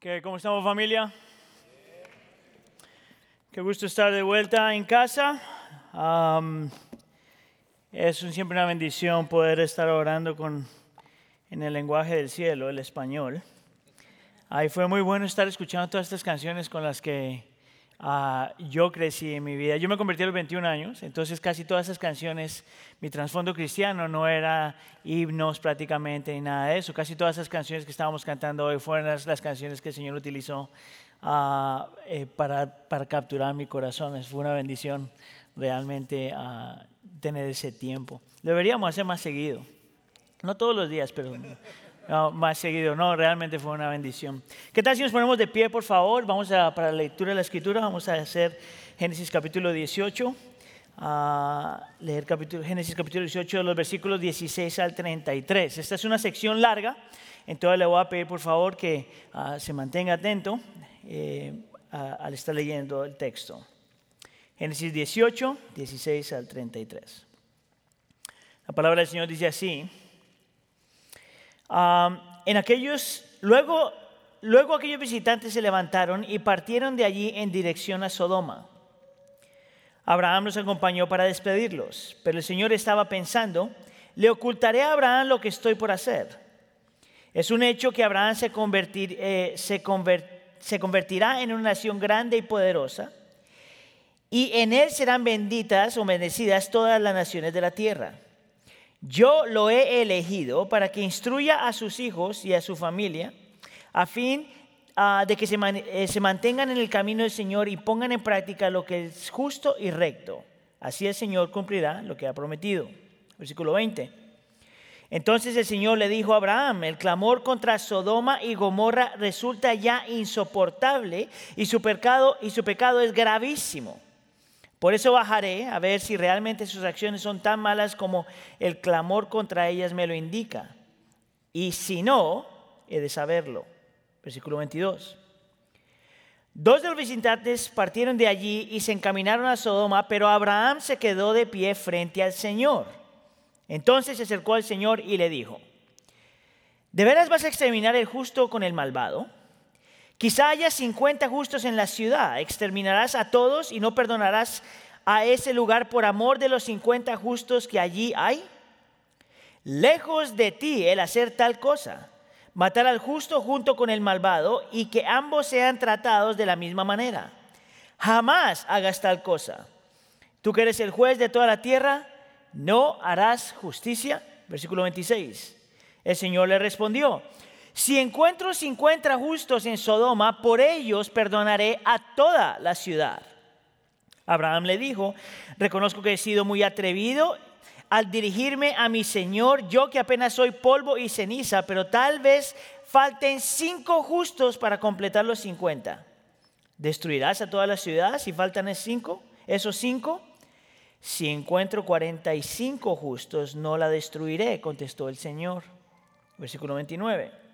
¿Qué, ¿Cómo estamos familia? Qué gusto estar de vuelta en casa. Es un- siempre una bendición poder estar orando con, en el lenguaje del cielo, el español. Ahí fue muy bueno estar escuchando todas estas canciones con las que ah, yo crecí en mi vida. Yo me convertí a los 21 años, entonces casi todas esas canciones, mi trasfondo cristiano no era himnos prácticamente ni nada de eso. Casi todas esas canciones que estábamos cantando hoy fueron las, las canciones que el Señor utilizó ah, eh, para, para capturar mi corazón. Es- Fue una bendición realmente ah, tener ese tiempo. Deberíamos hacer más seguido. No todos los días, pero no, más seguido. No, realmente fue una bendición. ¿Qué tal si nos ponemos de pie, por favor? Vamos a, para la lectura de la escritura, vamos a hacer Génesis capítulo 18. a leer Génesis capítulo 18, los versículos 16 al 33. Esta es una sección larga, entonces le voy a pedir por favor que ah, se mantenga atento eh, al estar leyendo el texto. Génesis 18, 16 al 33. La palabra del Señor dice así. En aquellos, luego, luego aquellos visitantes se levantaron y partieron de allí en dirección a Sodoma. Abraham los acompañó para despedirlos, pero el Señor estaba pensando, le ocultaré a Abraham lo que estoy por hacer. Es un hecho que Abraham se, convertir- eh, se se convertirá en una nación grande y poderosa, y en él serán benditas o bendecidas todas las naciones de la tierra. Yo lo he elegido para que instruya a sus hijos y a su familia, a fin ah, de que se, eh, se mantengan en el camino del Señor y pongan en práctica lo que es justo y recto. Así el Señor cumplirá lo que ha prometido. Versículo 20. Entonces el Señor le dijo a Abraham, el clamor contra Sodoma y Gomorra resulta ya insoportable y su pecado, y su pecado es gravísimo. Por eso bajaré a ver si realmente sus acciones son tan malas como el clamor contra ellas me lo indica. Y si no, he de saberlo. Versículo 22. Dos de los visitantes partieron de allí y se encaminaron a Sodoma, pero Abraham se quedó de pie frente al Señor. Entonces se acercó al Señor y le dijo, ¿de veras vas a exterminar el justo con el malvado? Quizá haya 50 justos en la ciudad. Exterminarás a todos y no perdonarás a ese lugar por amor de los 50 justos que allí hay. Lejos de ti el hacer tal cosa, matar al justo junto con el malvado y que ambos sean tratados de la misma manera. Jamás hagas tal cosa. Tú que eres el juez de toda la tierra, no harás justicia. Versículo 26. El Señor le respondió, si encuentro 50 justos en Sodoma, por ellos perdonaré a toda la ciudad. Abraham le dijo, reconozco que he sido muy atrevido al dirigirme a mi Señor, yo que apenas soy polvo y ceniza, pero tal vez falten cinco justos para completar los 50. ¿Destruirás a toda la ciudad si faltan cinco? ¿Esos cinco? Si encuentro 45 justos, no la destruiré, contestó el Señor. Versículo 29.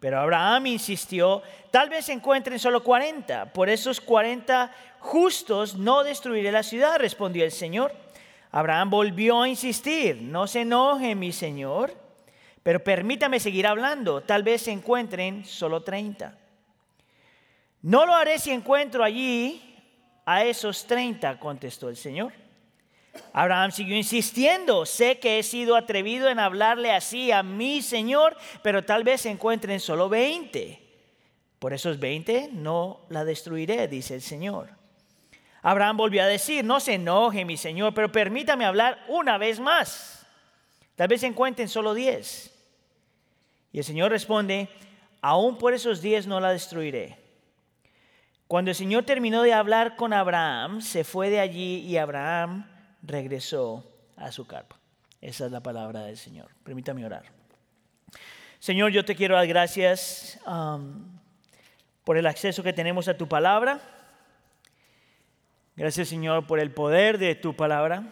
Pero Abraham insistió, tal vez encuentren solo 40. Por esos 40 justos no destruiré la ciudad, respondió el Señor. Abraham volvió a insistir, no se enoje mi Señor, pero permítame seguir hablando, tal vez se encuentren solo 30. No lo haré si encuentro allí a esos 30, contestó el Señor. Abraham siguió insistiendo, sé que he sido atrevido en hablarle así a mi Señor, pero tal vez se encuentren solo 20. Por esos 20 no la destruiré, dice el Señor. Abraham volvió a decir, no se enoje mi Señor, pero permítame hablar una vez más. Tal vez se encuentren solo 10. Y el Señor responde, aún por esos 10 no la destruiré. Cuando el Señor terminó de hablar con Abraham, se fue de allí y Abraham regresó a su carpa. Esa es la palabra del Señor. Permítame orar. Señor, yo te quiero dar gracias um, por el acceso que tenemos a tu palabra. Gracias, Señor, por el poder de tu palabra.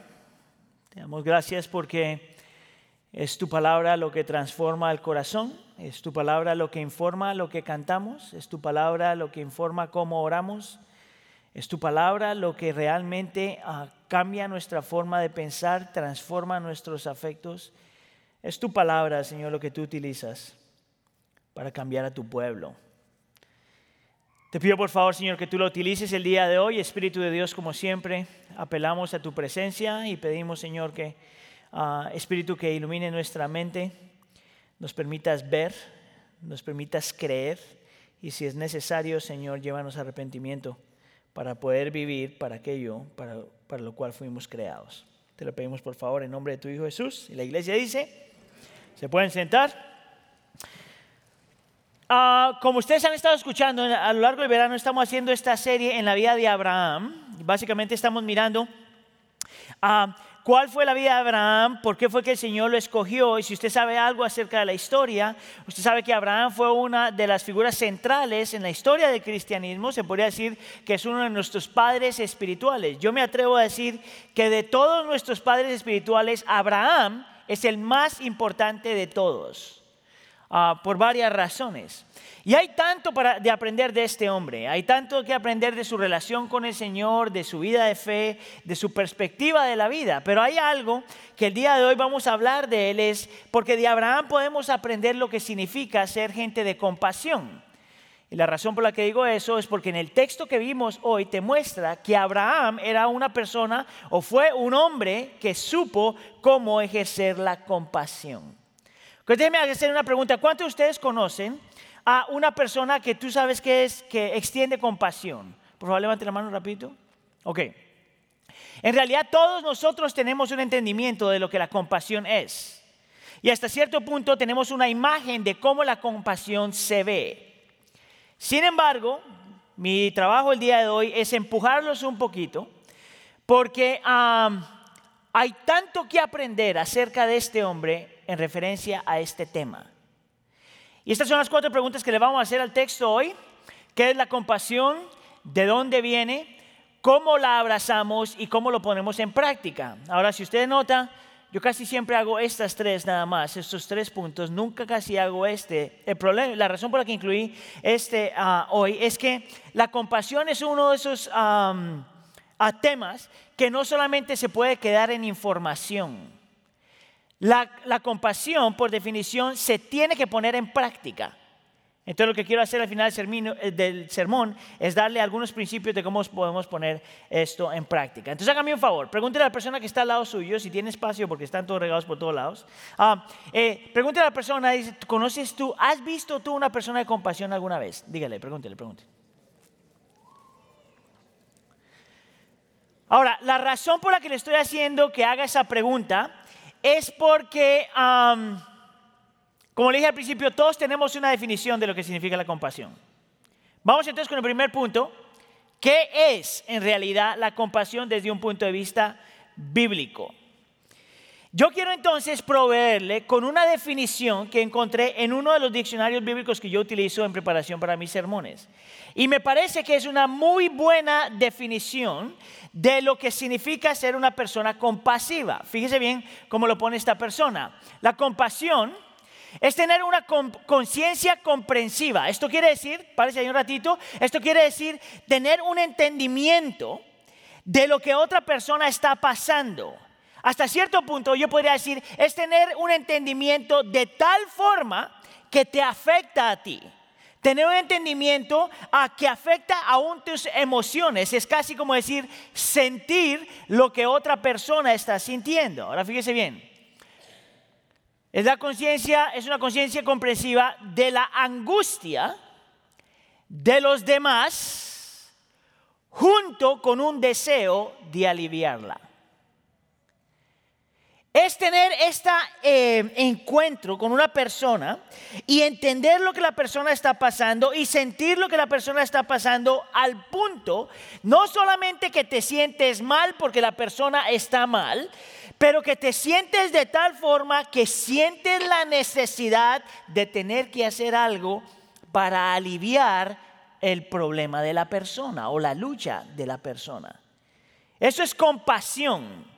Te damos gracias porque es tu palabra lo que transforma el corazón, es tu palabra lo que informa lo que cantamos, es tu palabra lo que informa cómo oramos, es tu palabra lo que realmente ah, cambia nuestra forma de pensar, transforma nuestros afectos. Es tu palabra, Señor, lo que tú utilizas para cambiar a tu pueblo. Te pido por favor, Señor, que tú lo utilices el día de hoy, Espíritu de Dios, como siempre. Apelamos a tu presencia y pedimos, Señor, que ah, Espíritu que ilumine nuestra mente, nos permitas ver, nos permitas creer y si es necesario, Señor, llévanos a arrepentimiento para poder vivir para aquello para, para lo cual fuimos creados. Te lo pedimos por favor en nombre de tu Hijo Jesús. Y la iglesia dice, ¿se pueden sentar? Ah, como ustedes han estado escuchando, a lo largo del verano estamos haciendo esta serie en la vida de Abraham. Básicamente estamos mirando uh, cuál fue la vida de Abraham, por qué fue que el Señor lo escogió. Y si usted sabe algo acerca de la historia, usted sabe que Abraham fue una de las figuras centrales en la historia del cristianismo. Se podría decir que es uno de nuestros padres espirituales. Yo me atrevo a decir que de todos nuestros padres espirituales, Abraham es el más importante de todos. Ah, por varias razones. Y hay tanto de aprender de este hombre, hay tanto que aprender de su relación con el Señor, de su vida de fe, de su perspectiva de la vida. Pero hay algo que el día de hoy vamos a hablar de él, es porque de Abraham podemos aprender lo que significa ser gente de compasión. Y la razón por la que digo eso es porque en el texto que vimos hoy te muestra que Abraham era una persona o fue un hombre que supo cómo ejercer la compasión. Déjeme hacer una pregunta. ¿Cuántos de ustedes conocen a una persona que tú sabes que es que extiende compasión? Por favor, levante la mano rapidito. Ok. En realidad todos nosotros tenemos un entendimiento de lo que la compasión es. Y hasta cierto punto tenemos una imagen de cómo la compasión se ve. Sin embargo, mi trabajo el día de hoy es empujarlos un poquito porque hay tanto que aprender acerca de este hombre en referencia a este tema. Y estas son las cuatro preguntas que le vamos a hacer al texto hoy. ¿Qué es la compasión? ¿De dónde viene? ¿Cómo la abrazamos y cómo lo ponemos en práctica? Ahora, si usted nota, yo casi siempre hago estas tres nada más, estos tres puntos, nunca casi hago este. El problema, la razón por la que incluí este ah, hoy es que la compasión es uno de esos temas que no solamente se puede quedar en información. La, compasión, por definición, se tiene que poner en práctica. Entonces lo que quiero hacer al final del, eh, sermón es darle algunos principios de cómo podemos poner esto en práctica. Entonces hágame un favor, pregúntele a la persona que está al lado suyo, si tiene espacio porque están todos regados por todos lados. Ah, eh, pregúntele a la persona, dice, ¿conoces tú, has visto tú una persona de compasión alguna vez? Dígale, pregúntele, pregúntele. Ahora, la razón por la que le estoy haciendo que haga esa pregunta es porque, como le dije al principio, todos tenemos una definición de lo que significa la compasión. Vamos entonces con el primer punto. ¿Qué es en realidad la compasión desde un punto de vista bíblico? Yo quiero entonces proveerle con una definición que encontré en uno de los diccionarios bíblicos que yo utilizo en preparación para mis sermones. Y me parece que es una muy buena definición de lo que significa ser una persona compasiva. Fíjese bien cómo lo pone esta persona. La compasión es tener una conciencia comprensiva. Esto quiere decir, parece ahí un ratito, esto quiere decir tener un entendimiento de lo que otra persona está pasando. Hasta cierto punto yo podría decir, es tener un entendimiento de tal forma que te afecta a ti. Tener un entendimiento a que afecta aún tus emociones. Es casi como decir sentir lo que otra persona está sintiendo. Ahora fíjese bien. Es la conciencia, es una conciencia comprensiva de la angustia de los demás junto con un deseo de aliviarla es tener este encuentro con una persona y entender lo que la persona está pasando y sentir lo que la persona está pasando al punto, no solamente que te sientes mal porque la persona está mal, pero que te sientes de tal forma que sientes la necesidad de tener que hacer algo para aliviar el problema de la persona o la lucha de la persona. Eso es compasión.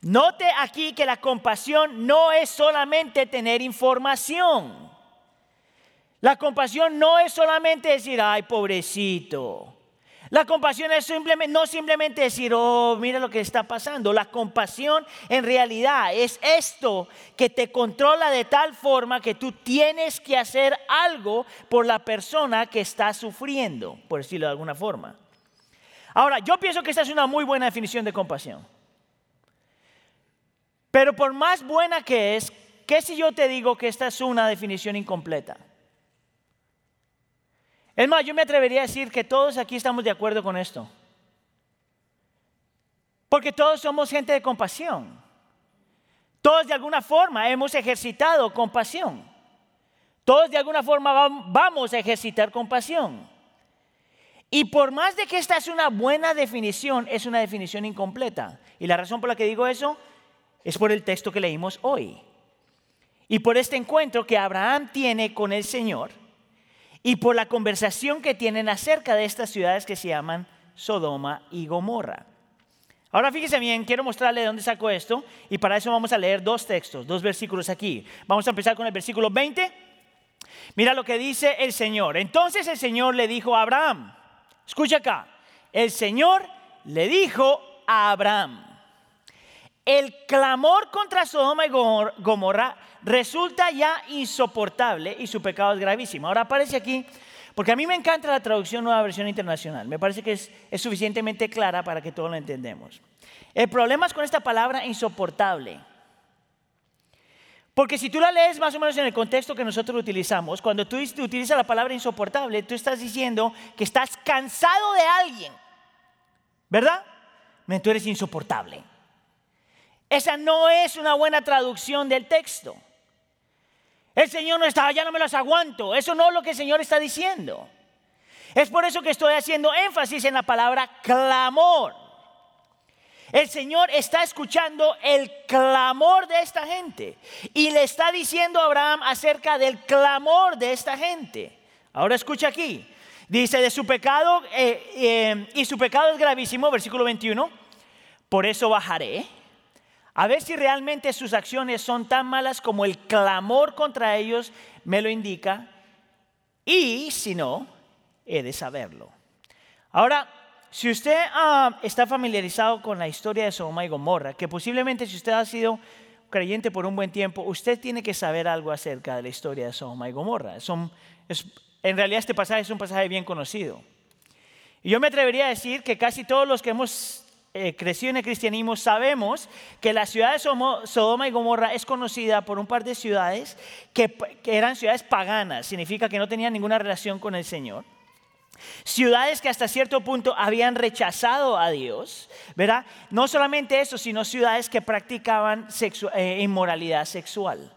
Note aquí que la compasión no es solamente tener información. La compasión no es solamente decir, ay, pobrecito. La compasión es simplemente, no simplemente decir, oh, mira lo que está pasando. La compasión en realidad es esto que te controla de tal forma que tú tienes que hacer algo por la persona que está sufriendo, por decirlo de alguna forma. Ahora, yo pienso que esta es una muy buena definición de compasión. Pero por más buena que es, ¿qué si yo te digo que esta es una definición incompleta? Es más, yo me atrevería a decir que todos aquí estamos de acuerdo con esto. Porque todos somos gente de compasión. Todos de alguna forma hemos ejercitado compasión. Todos de alguna forma vamos a ejercitar compasión. Y por más de que esta es una buena definición, es una definición incompleta. Y la razón por la que digo eso es por el texto que leímos hoy. Y por este encuentro que Abraham tiene con el Señor y por la conversación que tienen acerca de estas ciudades que se llaman Sodoma y Gomorra. Ahora fíjese bien, quiero mostrarle de dónde saco esto y para eso vamos a leer dos textos, dos versículos aquí. Vamos a empezar con el versículo 20. Mira lo que dice el Señor. Entonces el Señor le dijo a Abraham, escucha acá, el Señor le dijo a Abraham, el clamor contra Sodoma y Gomorra resulta ya insoportable y su pecado es gravísimo. Ahora aparece aquí, porque a mí me encanta la traducción nueva versión internacional, me parece que es, suficientemente clara para que todos lo entendemos. El problema es con esta palabra insoportable. Porque si tú la lees más o menos en el contexto que nosotros utilizamos, cuando tú utilizas la palabra insoportable, tú estás diciendo que estás cansado de alguien, ¿verdad? Tú eres insoportable. Esa no es una buena traducción del texto. El Señor no está, ya no me las aguanto. Eso no es lo que el Señor está diciendo. Es por eso que estoy haciendo énfasis en la palabra clamor. El Señor está escuchando el clamor de esta gente y le está diciendo a Abraham acerca del clamor de esta gente. Ahora escucha aquí. Dice de su pecado, eh, eh, y su pecado es gravísimo, versículo 21. Por eso bajaré a ver si realmente sus acciones son tan malas como el clamor contra ellos me lo indica. Y si no, he de saberlo. Ahora, si usted ah, está familiarizado con la historia de Sodoma y Gomorra, que posiblemente si usted ha sido creyente por un buen tiempo, usted tiene que saber algo acerca de la historia de Sodoma y Gomorra. Son, en realidad este pasaje es un pasaje bien conocido. Y yo me atrevería a decir que casi todos los que hemos eh, creció en el cristianismo, sabemos que la ciudad de Sodoma y Gomorra es conocida por un par de ciudades que, eran ciudades paganas, significa que no tenían ninguna relación con el Señor. Ciudades que hasta cierto punto habían rechazado a Dios, ¿verdad? No solamente eso, sino ciudades que practicaban eh, inmoralidad sexual,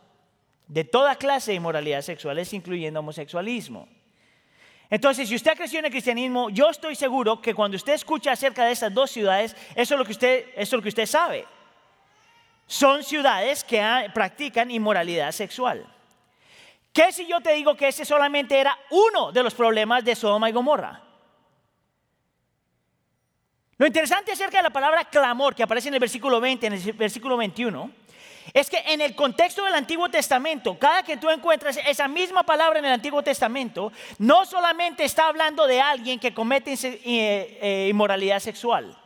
de toda clase de inmoralidad sexuales, incluyendo homosexualismo. Entonces, si usted creció en el cristianismo, yo estoy seguro que cuando usted escucha acerca de esas dos ciudades, eso es lo que usted, eso es lo que usted sabe. Son ciudades que practican inmoralidad sexual. ¿Qué si yo te digo que ese solamente era uno de los problemas de Sodoma y Gomorra? Lo interesante acerca de la palabra clamor que aparece en el versículo 20, en el versículo 21, es que en el contexto del Antiguo Testamento, cada que tú encuentras esa misma palabra en el Antiguo Testamento, no solamente está hablando de alguien que comete eh, eh, inmoralidad sexual.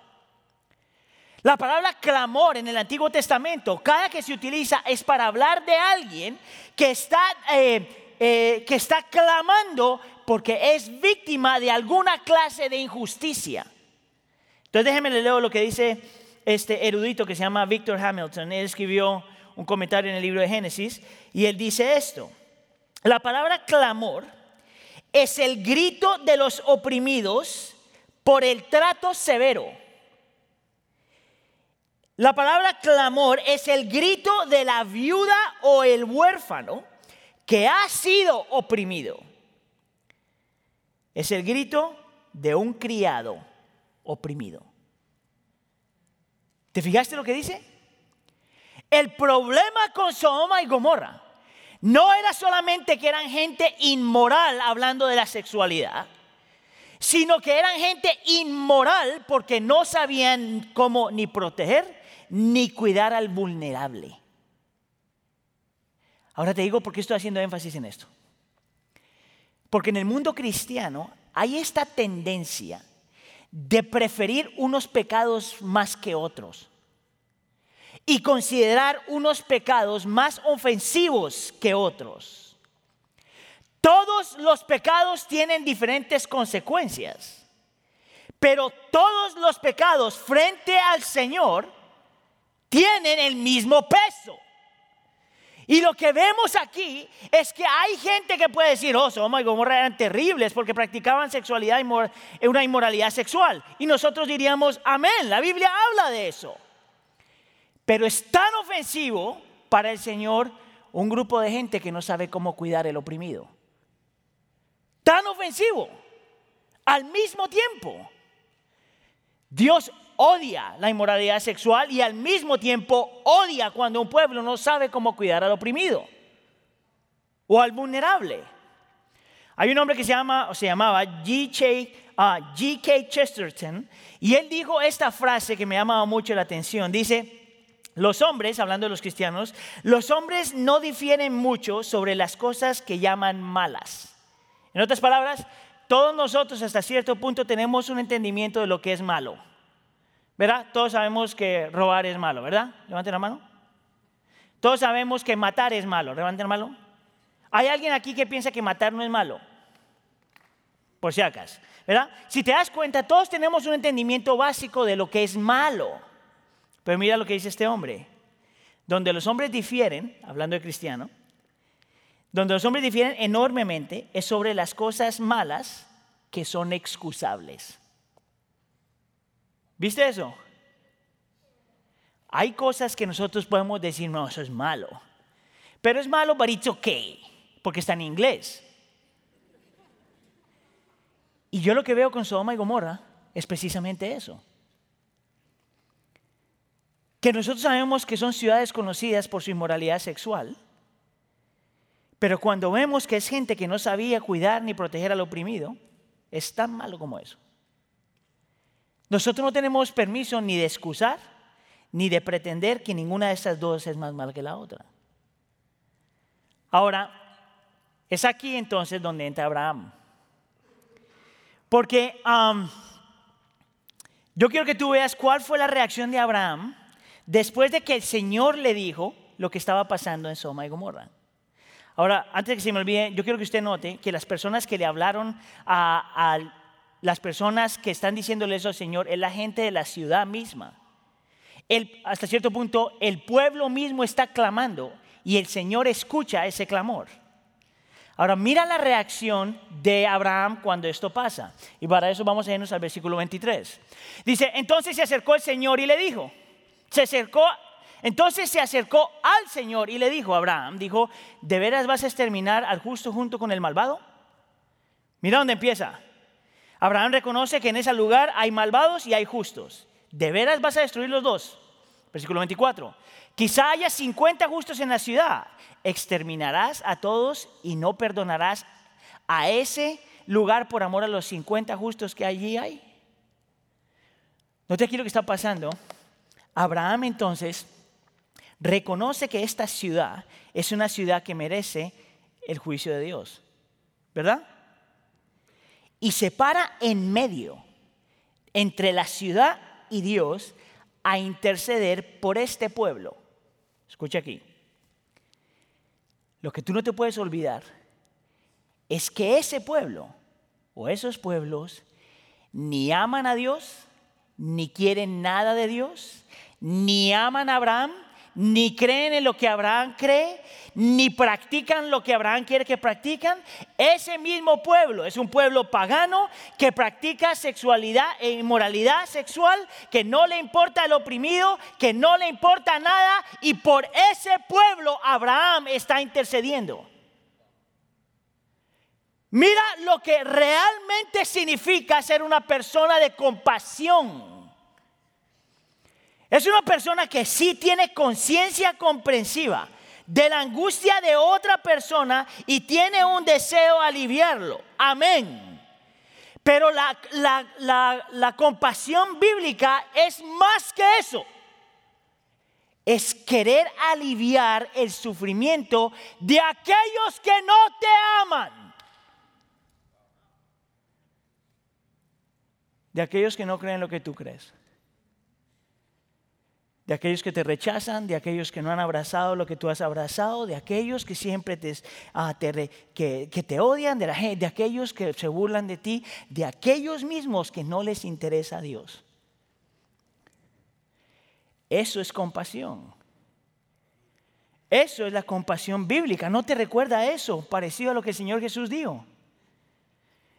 La palabra clamor en el Antiguo Testamento, cada que se utiliza es para hablar de alguien que está, eh, que está clamando porque es víctima de alguna clase de injusticia. Entonces déjenme leer lo que dice este erudito que se llama Victor Hamilton. Él escribió un comentario en el libro de Génesis y él dice esto. La palabra clamor es el grito de los oprimidos por el trato severo. La palabra clamor es el grito de la viuda o el huérfano que ha sido oprimido. Es el grito de un criado oprimido. ¿Te fijaste lo que dice? El problema con Sodoma y Gomorra no era solamente que eran gente inmoral hablando de la sexualidad, sino que eran gente inmoral porque no sabían cómo ni proteger ni cuidar al vulnerable. Ahora te digo por qué estoy haciendo énfasis en esto. Porque en el mundo cristiano hay esta tendencia de preferir unos pecados más que otros y considerar unos pecados más ofensivos que otros. Todos los pecados tienen diferentes consecuencias, pero todos los pecados frente al Señor tienen el mismo peso. Y lo que vemos aquí es que hay gente que puede decir, oh, Sodoma y Gomorra eran terribles porque practicaban sexualidad una inmoralidad sexual. Y nosotros diríamos, amén, la Biblia habla de eso. Pero es tan ofensivo para el Señor un grupo de gente que no sabe cómo cuidar el oprimido. Tan ofensivo. Al mismo tiempo, Dios odia la inmoralidad sexual y al mismo tiempo odia cuando un pueblo no sabe cómo cuidar al oprimido o al vulnerable. Hay un hombre que se llama o se llamaba G.K. Uh, Chesterton y él dijo esta frase que me llamaba mucho la atención. Dice, los hombres, hablando de los cristianos, los hombres no difieren mucho sobre las cosas que llaman malas. En otras palabras, todos nosotros hasta cierto punto tenemos un entendimiento de lo que es malo. ¿Verdad? Todos sabemos que robar es malo, ¿verdad? Levanten la mano. Todos sabemos que matar es malo. Levanten la mano. ¿Hay alguien aquí que piensa que matar no es malo? Por si acaso, ¿verdad? Si te das cuenta, todos tenemos un entendimiento básico de lo que es malo. Pero mira lo que dice este hombre. Donde los hombres difieren, hablando de cristiano, donde los hombres difieren enormemente es sobre las cosas malas que son excusables. ¿Viste eso? Hay cosas que nosotros podemos decir, no, eso es malo. Pero es malo, but it's okay, porque está en inglés. Y yo lo que veo con Sodoma y Gomorra es precisamente eso. Que nosotros sabemos que son ciudades conocidas por su inmoralidad sexual, pero cuando vemos que es gente que no sabía cuidar ni proteger al oprimido, es tan malo como eso. Nosotros no tenemos permiso ni de excusar, ni de pretender que ninguna de estas dos es más mala que la otra. Ahora, es aquí entonces donde entra Abraham. Porque yo quiero que tú veas cuál fue la reacción de Abraham después de que el Señor le dijo lo que estaba pasando en Soma y Gomorra. Ahora, antes de que se me olvide, yo quiero que usted note que las personas que le hablaron a las personas que están diciéndole eso al Señor es la gente de la ciudad misma. hasta cierto punto, el pueblo mismo está clamando y el Señor escucha ese clamor. Ahora, mira la reacción de Abraham cuando esto pasa. Y para eso vamos a irnos al versículo 23. Dice, entonces se acercó el Señor y le dijo, se acercó, entonces se acercó al Señor y le dijo, Abraham, dijo, ¿de veras vas a exterminar al justo junto con el malvado? Mira dónde empieza. Abraham reconoce que en ese lugar hay malvados y hay justos. ¿De veras vas a destruir los dos? Versículo 24. Quizá haya 50 justos en la ciudad. Exterminarás a todos y no perdonarás a ese lugar por amor a los 50 justos que allí hay. No te quiero que está pasando. Abraham entonces reconoce que esta ciudad es una ciudad que merece el juicio de Dios. ¿Verdad? Y se para en medio entre la ciudad y Dios a interceder por este pueblo. Escucha aquí. Lo que tú no te puedes olvidar es que ese pueblo o esos pueblos ni aman a Dios, ni quieren nada de Dios, ni aman a Abraham, ni creen en lo que Abraham cree, ni practican lo que Abraham quiere que practican. Ese mismo pueblo es un pueblo pagano que practica sexualidad e inmoralidad sexual, que no le importa el oprimido, que no le importa nada, y por ese pueblo Abraham está intercediendo. Mira lo que realmente significa ser una persona de compasión es una persona que sí tiene conciencia comprensiva de la angustia de otra persona y tiene un deseo aliviarlo. Amén. Pero la, la, compasión bíblica es más que eso. Es querer aliviar el sufrimiento de aquellos que no te aman. de aquellos que no creen lo que tú crees de aquellos que te rechazan, de aquellos que no han abrazado lo que tú has abrazado, de aquellos que siempre te, ah, que, te odian, de, la, de aquellos que se burlan de ti, de aquellos mismos que no les interesa a Dios. Eso es compasión. Eso es la compasión bíblica. ¿No te recuerda eso? Parecido a lo que el Señor Jesús dijo.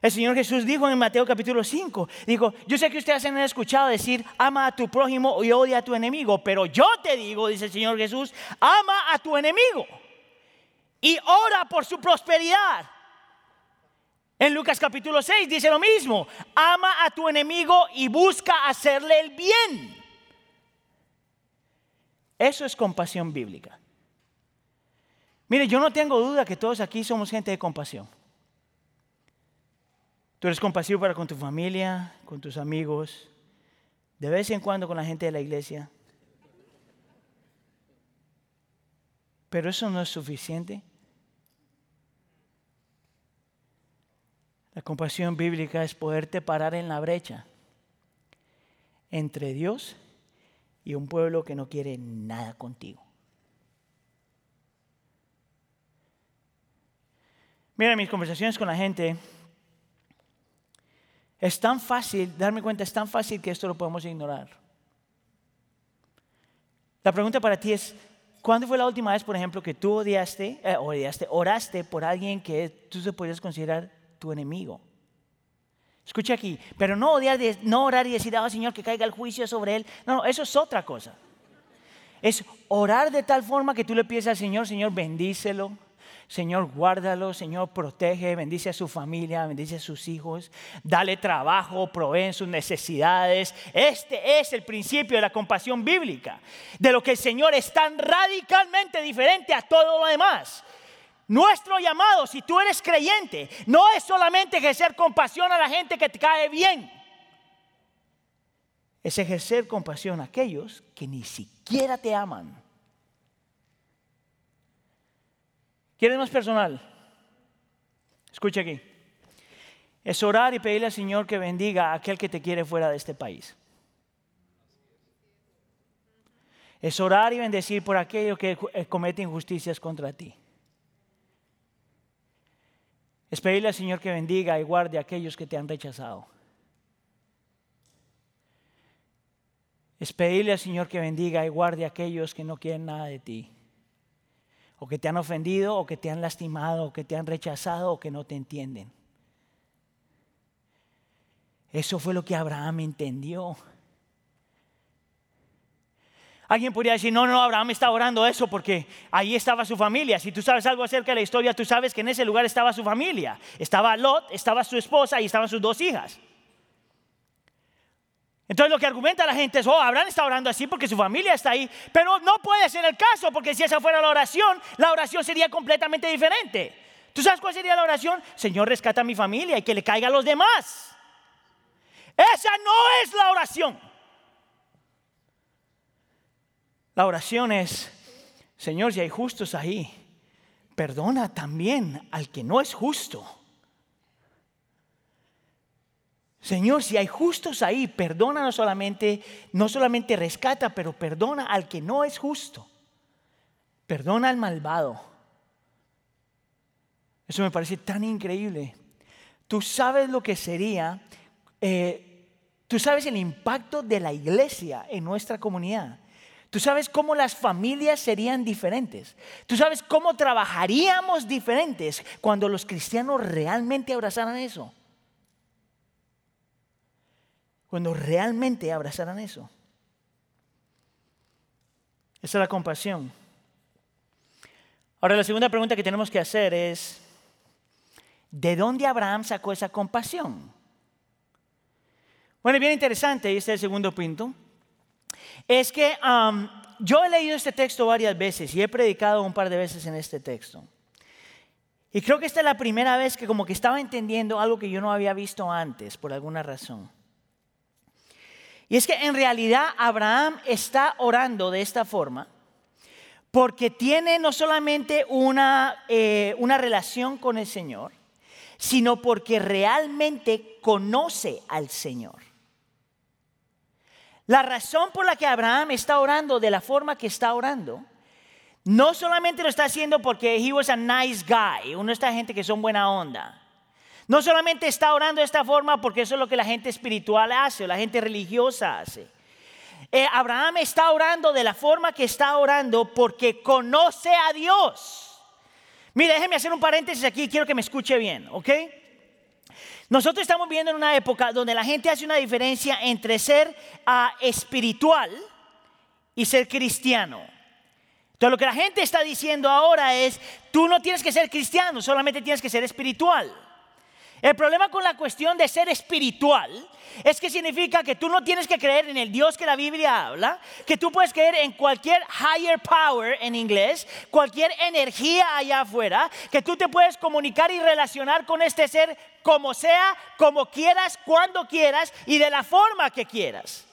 El Señor Jesús dijo en Mateo capítulo 5, dijo, yo sé que ustedes han escuchado decir, ama a tu prójimo y odia a tu enemigo, pero yo te digo, dice el Señor Jesús, ama a tu enemigo y ora por su prosperidad. En Lucas capítulo 6 dice lo mismo, ama a tu enemigo y busca hacerle el bien. Eso es compasión bíblica. Mire, yo no tengo duda que todos aquí somos gente de compasión. Tú eres compasivo para con tu familia, con tus amigos, de vez en cuando con la gente de la iglesia. Pero eso no es suficiente. La compasión bíblica es poderte parar en la brecha entre Dios y un pueblo que no quiere nada contigo. Mira, mis conversaciones con la gente es tan fácil, darme cuenta, es tan fácil que esto lo podemos ignorar. La pregunta para ti es, ¿cuándo fue la última vez, por ejemplo, que tú odiaste, eh, odiaste oraste por alguien que tú se podías considerar tu enemigo? Escucha aquí, pero no odiar, no orar y decir, ah, Señor, que caiga el juicio sobre él. No, no, eso es otra cosa. Es orar de tal forma que tú le pides al Señor, Señor, bendícelo, Señor, guárdalo, Señor, protege, bendice a su familia, bendice a sus hijos, dale trabajo, provee sus necesidades. Este es el principio de la compasión bíblica, de lo que el Señor es tan radicalmente diferente a todo lo demás. Nuestro llamado, si tú eres creyente, no es solamente ejercer compasión a la gente que te cae bien. Es ejercer compasión a aquellos que ni siquiera te aman. ¿Quieres más personal? Escucha aquí. Es orar y pedirle al Señor que bendiga a aquel que te quiere fuera de este país. Es orar y bendecir por aquello que eh, comete injusticias contra ti. Es pedirle al Señor que bendiga y guarde a aquellos que te han rechazado. Es pedirle al Señor que bendiga y guarde a aquellos que no quieren nada de ti o que te han ofendido, o que te han lastimado, o que te han rechazado, o que no te entienden. Eso fue lo que Abraham entendió. Alguien podría decir, no, no, Abraham está orando eso porque ahí estaba su familia. Si tú sabes algo acerca de la historia, tú sabes que en ese lugar estaba su familia. Estaba Lot, estaba su esposa y estaban sus dos hijas. Entonces lo que argumenta la gente es, oh, Abraham está orando así porque su familia está ahí, pero no puede ser el caso porque si esa fuera la oración, la oración sería completamente diferente. ¿Tú sabes cuál sería la oración? Señor, rescata a mi familia y que le caiga a los demás. Esa no es la oración. La oración es, Señor, si hay justos ahí, perdona también al que no es justo. Señor, si hay justos ahí, perdona no solamente, no solamente rescata, pero perdona al que no es justo. Perdona al malvado. Eso me parece tan increíble. Tú sabes lo que sería, eh, tú sabes el impacto de la iglesia en nuestra comunidad. Tú sabes cómo las familias serían diferentes. Tú sabes cómo trabajaríamos diferentes cuando los cristianos realmente abrazaran eso cuando realmente abrazaran eso. Esa es la compasión. Ahora la segunda pregunta que tenemos que hacer es, ¿de dónde Abraham sacó esa compasión? Bueno, bien interesante, y este es el segundo punto, es que yo he leído este texto varias veces y he predicado un par de veces en este texto. Y creo que esta es la primera vez que como que estaba entendiendo algo que yo no había visto antes, por alguna razón. Y es que en realidad Abraham está orando de esta forma porque tiene no solamente una, eh, una relación con el Señor, sino porque realmente conoce al Señor. La razón por la que Abraham está orando de la forma que está orando, no solamente lo está haciendo porque he was a nice guy, uno de esta gente que son buena onda. No solamente está orando de esta forma porque eso es lo que la gente espiritual hace o la gente religiosa hace. Eh, Abraham está orando de la forma que está orando porque conoce a Dios. Mire, déjeme hacer un paréntesis aquí, quiero que me escuche bien, ¿ok? Nosotros estamos viendo en una época donde la gente hace una diferencia entre ser ah, espiritual y ser cristiano. Entonces lo que la gente está diciendo ahora es, tú no tienes que ser cristiano, solamente tienes que ser espiritual. El problema con la cuestión de ser espiritual es que significa que tú no tienes que creer en el Dios que la Biblia habla, que tú puedes creer en cualquier higher power en inglés, cualquier energía allá afuera, que tú te puedes comunicar y relacionar con este ser como sea, como quieras, cuando quieras y de la forma que quieras.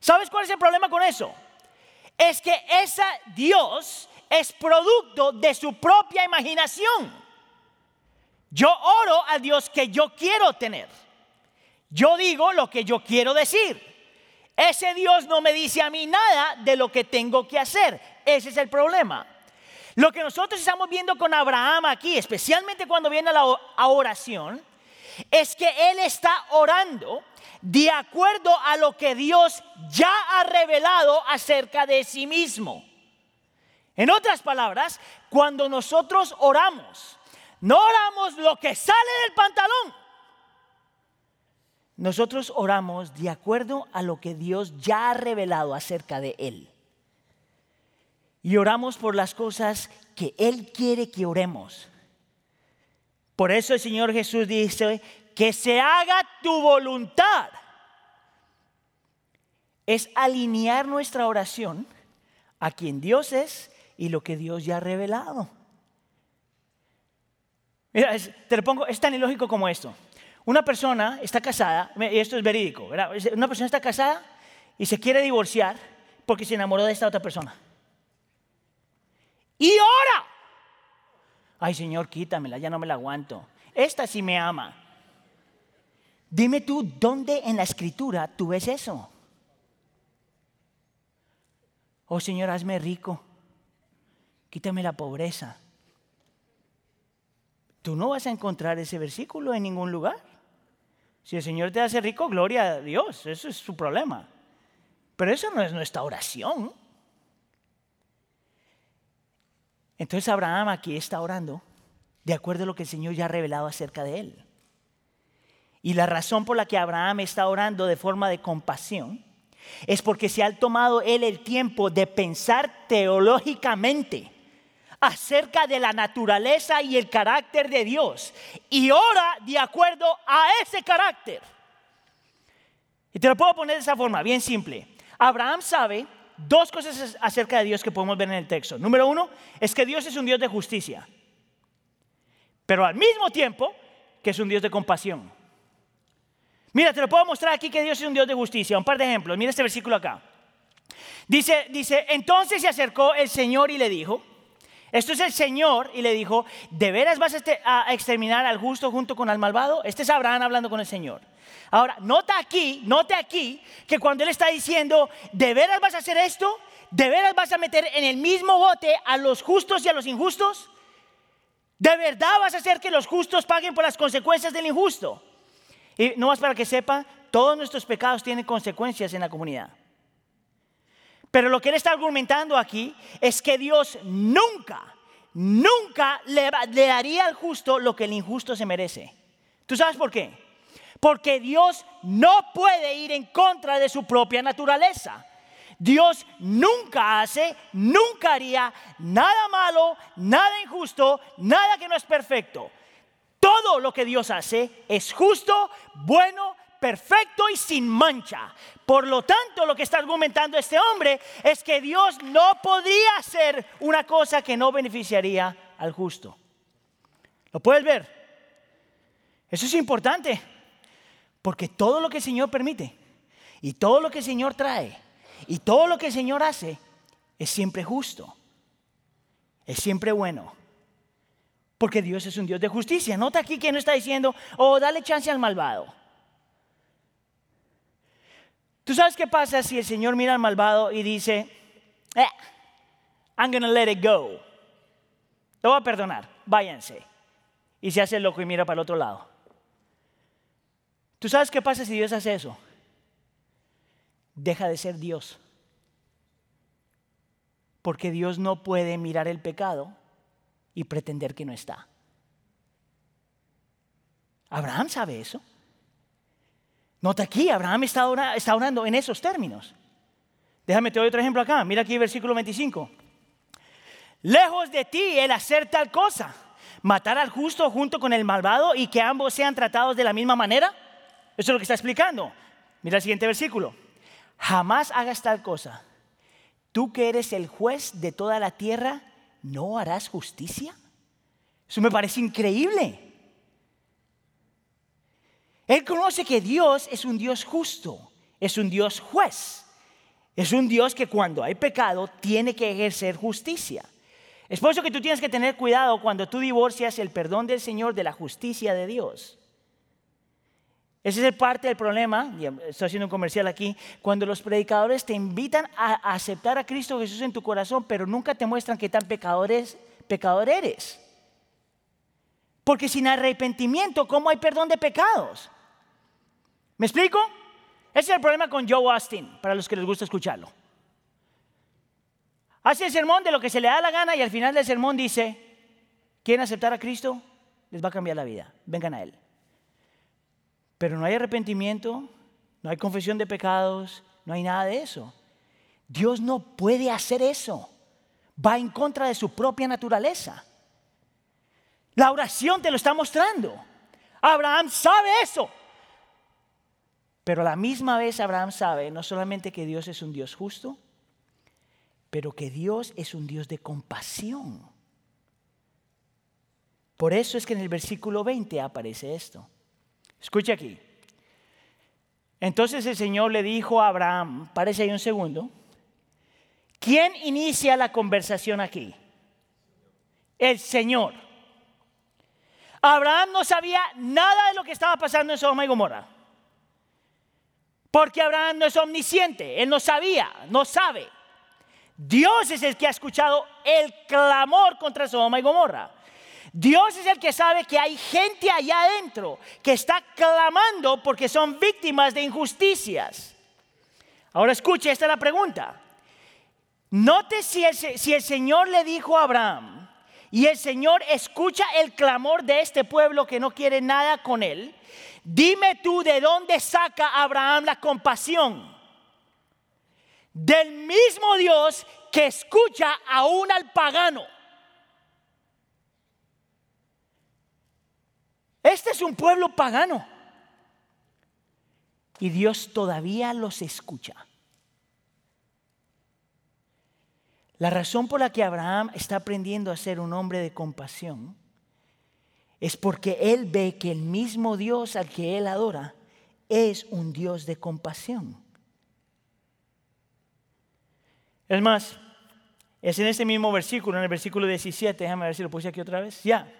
¿Sabes cuál es el problema con eso? Es que ese Dios es producto de su propia imaginación. Yo oro al Dios que yo quiero tener. Yo digo lo que yo quiero decir. Ese Dios no me dice a mí nada de lo que tengo que hacer. Ese es el problema. Lo que nosotros estamos viendo con Abraham aquí, especialmente cuando viene a la oración, es que él está orando de acuerdo a lo que Dios ya ha revelado acerca de sí mismo. En otras palabras, cuando nosotros oramos, no oramos lo que sale del pantalón. Nosotros oramos de acuerdo a lo que Dios ya ha revelado acerca de Él. Y oramos por las cosas que Él quiere que oremos. Por eso el Señor Jesús dice, que se haga tu voluntad. Es alinear nuestra oración a quien Dios es y lo que Dios ya ha revelado. Mira, te lo pongo, es tan ilógico como esto. Una persona está casada, y esto es verídico, ¿verdad? Una persona está casada y se quiere divorciar porque se enamoró de esta otra persona. Y ora. Ay, Señor, quítamela, ya no me la aguanto. Esta sí me ama. Dime tú, ¿dónde en la escritura tú ves eso? Oh Señor, hazme rico. Quítame la pobreza. Tú no vas a encontrar ese versículo en ningún lugar. Si el Señor te hace rico, gloria a Dios, eso es su problema. Pero eso no es nuestra oración. Entonces Abraham aquí está orando de acuerdo a lo que el Señor ya ha revelado acerca de él. Y la razón por la que Abraham está orando de forma de compasión es porque se ha tomado él el tiempo de pensar teológicamente acerca de la naturaleza y el carácter de Dios y ora de acuerdo a ese carácter. Y te lo puedo poner de esa forma, bien simple. Abraham sabe dos cosas acerca de Dios que podemos ver en el texto. Número uno es que Dios es un Dios de justicia, pero al mismo tiempo que es un Dios de compasión. Mira, te lo puedo mostrar aquí que Dios es un Dios de justicia. Un par de ejemplos. Mira este versículo acá. Dice, dice, entonces se acercó el Señor y le dijo, esto es el Señor y le dijo, ¿de veras vas este, a exterminar al justo junto con al malvado? Este es Abraham hablando con el Señor. Ahora, nota aquí, note aquí que cuando él está diciendo, ¿de veras vas a hacer esto? ¿De veras vas a meter en el mismo bote a los justos y a los injustos? ¿De verdad vas a hacer que los justos paguen por las consecuencias del injusto? Y no más para que sepa, todos nuestros pecados tienen consecuencias en la comunidad. Pero lo que él está argumentando aquí es que Dios nunca, nunca le, daría al justo lo que el injusto se merece. ¿Tú sabes por qué? Porque Dios no puede ir en contra de su propia naturaleza. Dios nunca hace, nunca haría nada malo, nada injusto, nada que no es perfecto. Todo lo que Dios hace es justo, bueno, perfecto y sin mancha. Por lo tanto, lo que está argumentando este hombre es que Dios no podría hacer una cosa que no beneficiaría al justo. ¿Lo puedes ver? Eso es importante, porque todo lo que el Señor permite y todo lo que el Señor trae y todo lo que el Señor hace es siempre justo, es siempre bueno. Porque Dios es un Dios de justicia. Nota aquí que no está diciendo, oh, dale chance al malvado. ¿Tú sabes qué pasa si el Señor mira al malvado y dice, eh, I'm gonna let it go? Lo voy a perdonar, váyanse. Y se hace loco y mira para el otro lado. ¿Tú sabes qué pasa si Dios hace eso? Deja de ser Dios. Porque Dios no puede mirar el pecado y pretender que no está. Abraham sabe eso. Nota aquí, Abraham está, orando, en esos términos. Déjame te doy otro ejemplo acá. Mira aquí versículo 25. Lejos de ti el hacer tal cosa, matar al justo junto con el malvado y que ambos sean tratados de la misma manera. Eso es lo que está explicando. Mira el siguiente versículo. Jamás hagas tal cosa. Tú que eres el juez de toda la tierra, ¿no harás justicia? Eso me parece increíble. Él conoce que Dios es un Dios justo, es un Dios juez, es un Dios que cuando hay pecado tiene que ejercer justicia. Es por eso que tú tienes que tener cuidado cuando tú divorcias el perdón del Señor de la justicia de Dios. Ese es parte del problema, estoy haciendo un comercial aquí, cuando los predicadores te invitan a aceptar a Cristo Jesús en tu corazón, pero nunca te muestran qué tan pecadores, pecador eres. Porque sin arrepentimiento, ¿cómo hay perdón de pecados? ¿Me explico? Ese es el problema con Joe Austin, para los que les gusta escucharlo. Hace el sermón de lo que se le da la gana y al final del sermón dice, ¿quieren aceptar a Cristo? Les va a cambiar la vida, vengan a Él. Pero no hay arrepentimiento, no hay confesión de pecados, no hay nada de eso. Dios no puede hacer eso. Va en contra de su propia naturaleza. La oración te lo está mostrando. Abraham sabe eso. Pero a la misma vez Abraham sabe no solamente que Dios es un Dios justo, pero que Dios es un Dios de compasión. Por eso es que en el versículo 20 aparece esto. Escucha aquí. Entonces el Señor le dijo a Abraham, parece ahí un segundo, ¿quién inicia la conversación aquí? El Señor. Abraham no sabía nada de lo que estaba pasando en Sodoma y Gomorra. Porque Abraham no es omnisciente, él no sabía, no sabe. Dios es el que ha escuchado el clamor contra Sodoma y Gomorra. Dios es el que sabe que hay gente allá adentro que está clamando porque son víctimas de injusticias. Ahora escuche, esta es la pregunta. Note si el, si el Señor le dijo a Abraham y el Señor escucha el clamor de este pueblo que no quiere nada con él Dime tú de dónde saca Abraham la compasión. Del mismo Dios que escucha aún al pagano. Este es un pueblo pagano. Y Dios todavía los escucha. La razón por la que Abraham está aprendiendo a ser un hombre de compasión es porque él ve que el mismo Dios al que él adora es un Dios de compasión. Es más, es en este mismo versículo, en el versículo 17, déjame ver si lo puse aquí otra vez. Ya.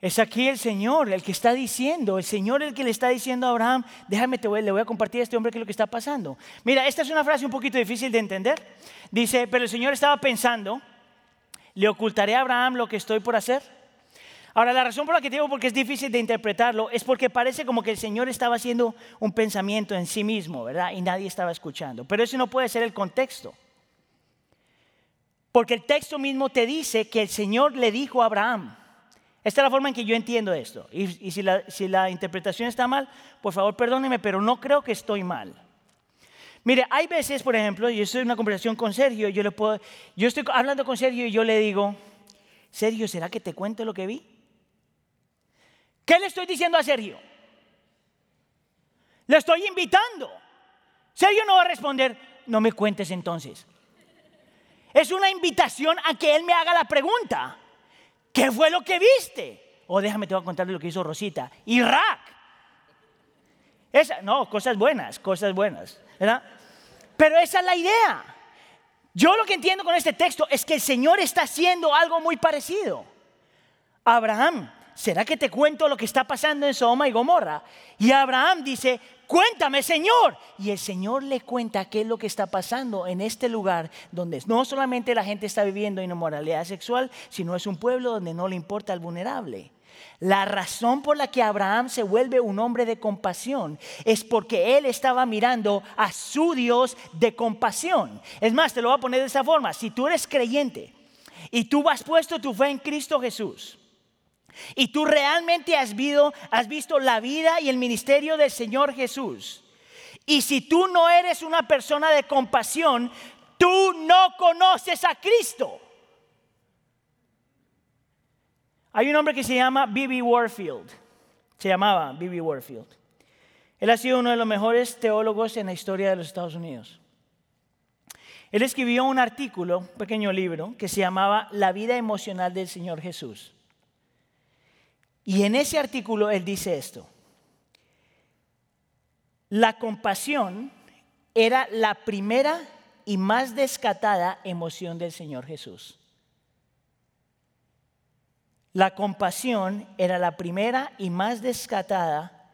Es aquí el Señor el que está diciendo, el Señor el que le está diciendo a Abraham, déjame, te le voy a compartir a este hombre qué es lo que está pasando. Mira, esta es una frase un poquito difícil de entender. Dice, pero el Señor estaba pensando, ¿le ocultaré a Abraham lo que estoy por hacer? Ahora, la razón por la que digo porque es difícil de interpretarlo es porque parece como que el Señor estaba haciendo un pensamiento en sí mismo, ¿verdad? Y nadie estaba escuchando. Pero ese no puede ser el contexto. Porque el texto mismo te dice que el Señor le dijo a Abraham. Esta es la forma en que yo entiendo esto. Y, si, la, si, la, interpretación está mal, por favor perdóneme, pero no creo que estoy mal. Mire, hay veces, por ejemplo, yo estoy en una conversación con Sergio, yo, le puedo, yo estoy hablando con Sergio y yo le digo, Sergio, ¿será que te cuento lo que vi? ¿Qué le estoy diciendo a Sergio? Le estoy invitando. Sergio no va a responder, no me cuentes entonces. Es una invitación a que él me haga la pregunta. ¿Qué fue lo que viste? O déjame, te voy a contar lo que hizo Rosita. Irak. Esa, no, cosas buenas, cosas buenas. Pero esa es la idea. Yo lo que entiendo con este texto es que el Señor está haciendo algo muy parecido. Abraham ¿será que te cuento lo que está pasando en Sodoma y Gomorra? Y Abraham dice, cuéntame Señor. Y el Señor le cuenta qué es lo que está pasando en este lugar donde no solamente la gente está viviendo inmoralidad sexual, sino es un pueblo donde no le importa al vulnerable. La razón por la que Abraham se vuelve un hombre de compasión es porque él estaba mirando a su Dios de compasión. Es más, te lo voy a poner de esa forma. Si tú eres creyente y tú has puesto tu fe en Cristo Jesús, y tú realmente has visto, la vida y el ministerio del Señor Jesús, y si tú no eres una persona de compasión, tú no conoces a Cristo. Hay un hombre que se llama B.B. Warfield. Se llamaba B.B. Warfield. Él ha sido uno de los mejores teólogos en la historia de los Estados Unidos. Él escribió un artículo, un pequeño libro, que se llamaba La vida emocional del Señor Jesús. Y en ese artículo él dice esto. La compasión era la primera y más descatada emoción del Señor Jesús. La compasión era la primera y más descatada,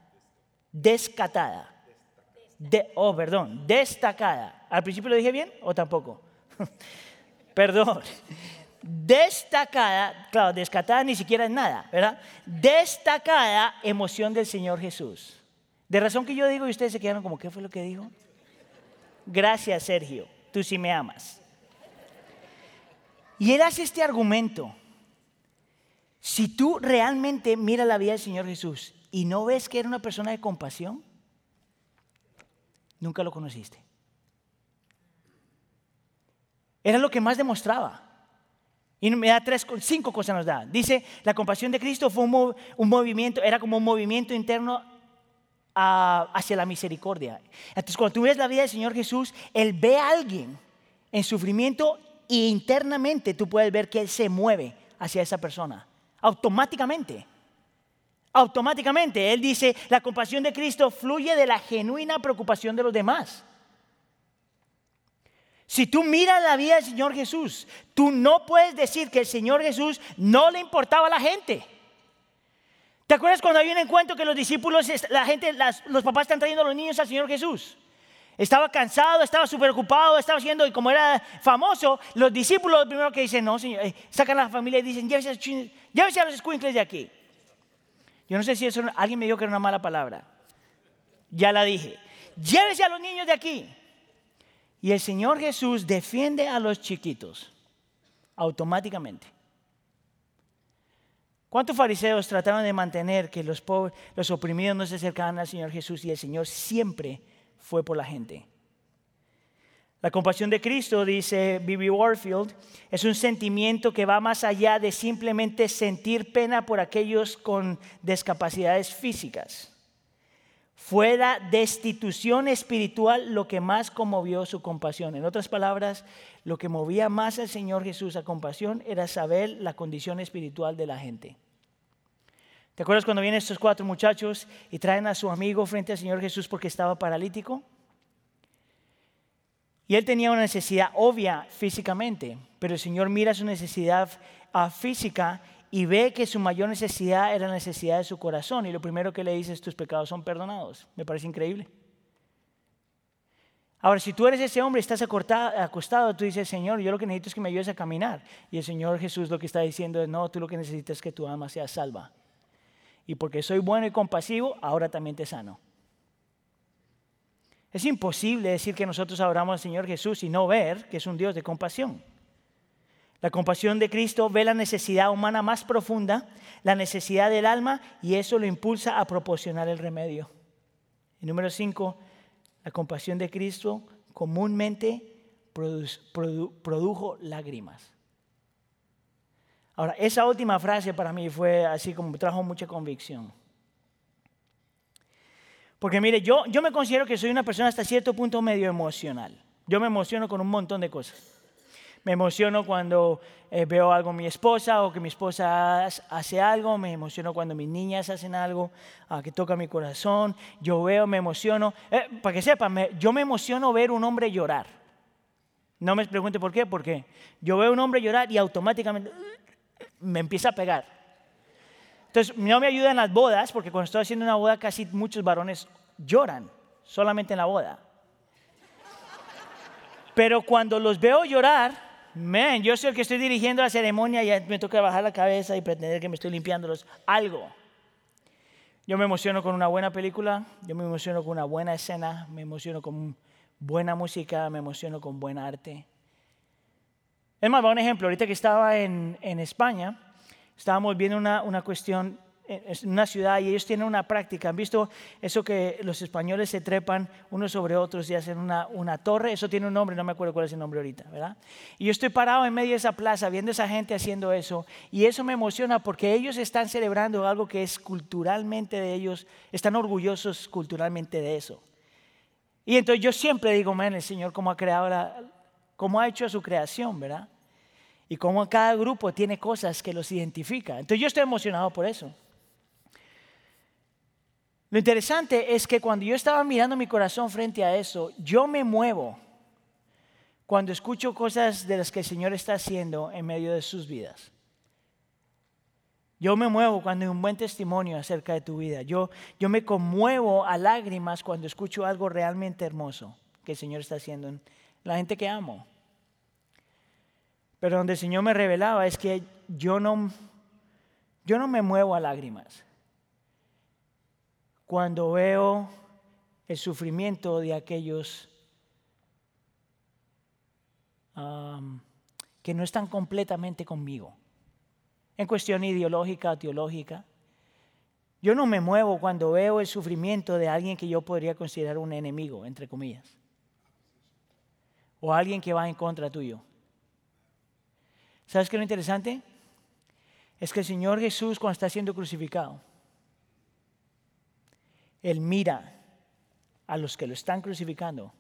descatada. De, oh, perdón, destacada. ¿Al principio lo dije bien o tampoco? perdón. Destacada, claro, descatada ni siquiera es nada, ¿verdad? Destacada emoción del Señor Jesús. De razón que yo digo y ustedes se quedaron como, ¿qué fue lo que dijo? Gracias, Sergio, tú sí me amas. Y él hace este argumento si tú realmente miras la vida del Señor Jesús y no ves que era una persona de compasión, nunca lo conociste. Era lo que más demostraba. Y me da tres, cinco cosas nos da. Dice, la compasión de Cristo fue un, movimiento, era como un movimiento interno hacia la misericordia. Entonces, cuando tú ves la vida del Señor Jesús, Él ve a alguien en sufrimiento e internamente tú puedes ver que Él se mueve hacia esa persona automáticamente. Automáticamente. Él dice, la compasión de Cristo fluye de la genuina preocupación de los demás. Si tú miras la vida del Señor Jesús, tú no puedes decir que el Señor Jesús no le importaba a la gente. ¿Te acuerdas cuando hay un encuentro que los discípulos, la gente, los papás están trayendo a los niños al Señor Jesús? Estaba cansado, estaba súper ocupado, estaba haciendo, y como era famoso, los discípulos lo primero que dicen, no, señor, eh, sacan a la familia y dicen, llévese a, los escuincles de aquí. Yo no sé si eso, alguien me dijo que era una mala palabra. Ya la dije. Llévese a los niños de aquí. Y el Señor Jesús defiende a los chiquitos automáticamente. ¿Cuántos fariseos trataron de mantener que los pobres, los oprimidos no se acercaban al Señor Jesús y el Señor siempre fue por la gente. La compasión de Cristo, dice Bibi Warfield, es un sentimiento que va más allá de simplemente sentir pena por aquellos con discapacidades físicas. Fue la destitución espiritual lo que más conmovió su compasión. En otras palabras, lo que movía más al Señor Jesús a compasión era saber la condición espiritual de la gente. ¿Te acuerdas cuando vienen estos cuatro muchachos y traen a su amigo frente al Señor Jesús porque estaba paralítico? Y él tenía una necesidad obvia físicamente, pero el Señor mira su necesidad ah, física y ve que su mayor necesidad era la necesidad de su corazón. Y lo primero que le dice es, tus pecados son perdonados. Me parece increíble. Ahora, si tú eres ese hombre y estás acostado, tú dices, Señor, yo lo que necesito es que me ayudes a caminar. Y el Señor Jesús lo que está diciendo es, no, tú lo que necesitas es que tu alma sea salva y porque soy bueno y compasivo, ahora también te sano. Es imposible decir que nosotros adoramos al Señor Jesús y no ver que es un Dios de compasión. La compasión de Cristo ve la necesidad humana más profunda, la necesidad del alma, y eso lo impulsa a proporcionar el remedio. Y número cinco, la compasión de Cristo comúnmente produjo lágrimas. Ahora, esa última frase para mí fue así como trajo mucha convicción. Porque mire, yo, yo me considero que soy una persona hasta cierto punto medio emocional. Yo me emociono con un montón de cosas. Me emociono cuando eh, veo algo mi esposa o que mi esposa hace algo. Me emociono cuando mis niñas hacen algo ah, que toca mi corazón. Yo veo, me emociono. Eh, para que sepan, yo me emociono ver un hombre llorar. No me pregunte por qué, porque yo veo un hombre llorar y automáticamente me empieza a pegar. Entonces, no me ayuda en las bodas, porque cuando estoy haciendo una boda casi muchos varones lloran. solamente en la boda. Pero cuando los veo llorar, man, yo soy el que estoy dirigiendo la ceremonia y me toca bajar la cabeza y pretender que me estoy limpiándolos. Algo. Yo me emociono con una buena película, yo me emociono con una buena escena, me emociono con buena música, me emociono con buen arte. Es más, un ejemplo, ahorita que estaba en, en España, estábamos viendo una, una cuestión en una ciudad y ellos tienen una práctica. ¿Han visto eso que los españoles se trepan unos sobre otros y hacen una, una, torre? Eso tiene un nombre, no me acuerdo cuál es el nombre ahorita, ¿verdad? Y yo estoy parado en medio de esa plaza viendo a esa gente haciendo eso y eso me emociona porque ellos están celebrando algo que es culturalmente de ellos, están orgullosos culturalmente de eso. Y entonces yo siempre digo, man, el Señor cómo ha creado, la, cómo ha hecho su creación, ¿verdad? Y cómo cada grupo tiene cosas que los identifica. Entonces yo estoy emocionado por eso. Lo interesante es que cuando yo estaba mirando mi corazón frente a eso, yo me muevo cuando escucho cosas de las que el Señor está haciendo en medio de sus vidas. Yo me muevo cuando hay un buen testimonio acerca de tu vida. Yo, yo me conmuevo a lágrimas cuando escucho algo realmente hermoso que el Señor está haciendo en la gente que amo. Pero donde el Señor me revelaba es que yo no, yo no me muevo a lágrimas cuando veo el sufrimiento de aquellos que no están completamente conmigo, en cuestión ideológica teológica. Yo no me muevo cuando veo el sufrimiento de alguien que yo podría considerar un enemigo, entre comillas, o alguien que va en contra tuyo. ¿Sabes qué es lo interesante? Es que el Señor Jesús, cuando está siendo crucificado, él mira a los que lo están crucificando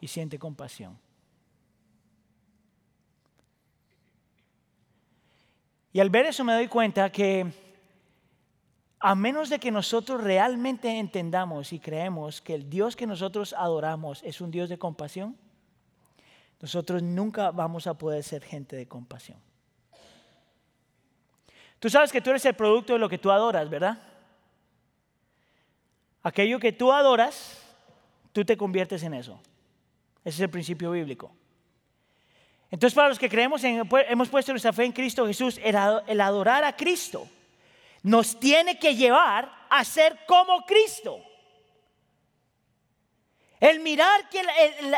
y siente compasión. Y al ver eso me doy cuenta que a menos de que nosotros realmente entendamos y creemos que el Dios que nosotros adoramos es un Dios de compasión, nosotros nunca vamos a poder ser gente de compasión. Tú sabes que tú eres el producto de lo que tú adoras, ¿verdad? Aquello que tú adoras, tú te conviertes en eso. Ese es el principio bíblico. Entonces, para los que creemos en, hemos puesto nuestra fe en Cristo Jesús, el adorar a Cristo nos tiene que llevar a ser como Cristo. El mirar que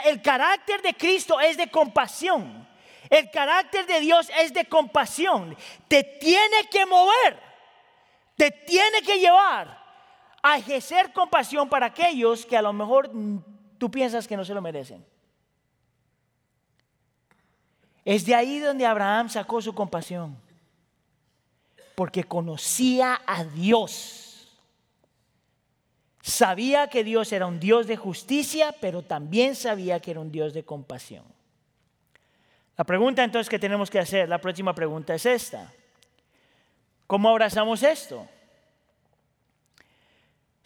el, carácter de Cristo es de compasión. El carácter de Dios es de compasión. Te tiene que mover. Te tiene que llevar a ejercer compasión para aquellos que a lo mejor tú piensas que no se lo merecen. Es de ahí donde Abraham sacó su compasión, porque conocía a Dios. Sabía que Dios era un Dios de justicia, pero también sabía que era un Dios de compasión. La pregunta entonces que tenemos que hacer, la próxima pregunta es esta. ¿Cómo abrazamos esto?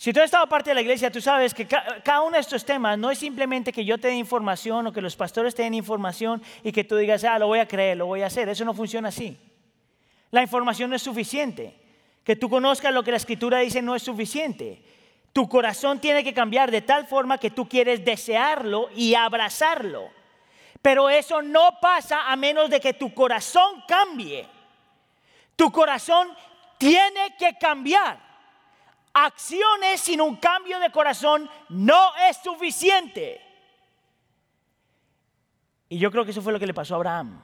Si tú has estado parte de la iglesia, tú sabes que cada uno de estos temas no es simplemente que yo te dé información o que los pastores te den información y que tú digas, ah, lo voy a creer, lo voy a hacer. Eso no funciona así. La información no es suficiente. Que tú conozcas lo que la escritura dice no es suficiente. Tu corazón tiene que cambiar de tal forma que tú quieres desearlo y abrazarlo. Pero eso no pasa a menos de que tu corazón cambie. Tu corazón tiene que cambiar acciones sin un cambio de corazón no es suficiente. Y yo creo que eso fue lo que le pasó a Abraham.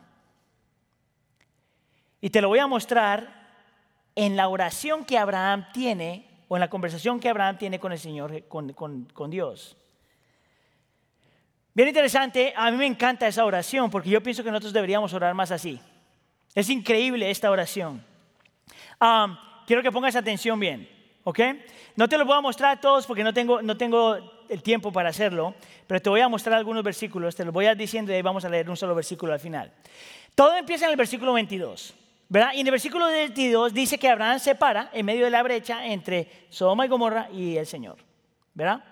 Y te lo voy a mostrar en la oración que Abraham tiene o en la conversación que Abraham tiene con el Señor, con, con Dios. Bien interesante, a mí me encanta esa oración porque yo pienso que nosotros deberíamos orar más así. Es increíble esta oración. Ah, quiero que pongas atención bien. ¿Ok? No te lo voy a mostrar a todos porque no tengo, no tengo el tiempo para hacerlo, pero te voy a mostrar algunos versículos, te los voy a ir diciendo y vamos a leer un solo versículo al final. Todo empieza en el versículo 22, ¿verdad? Y en el versículo 22 dice que Abraham se para en medio de la brecha entre Sodoma y Gomorra y el Señor, ¿verdad?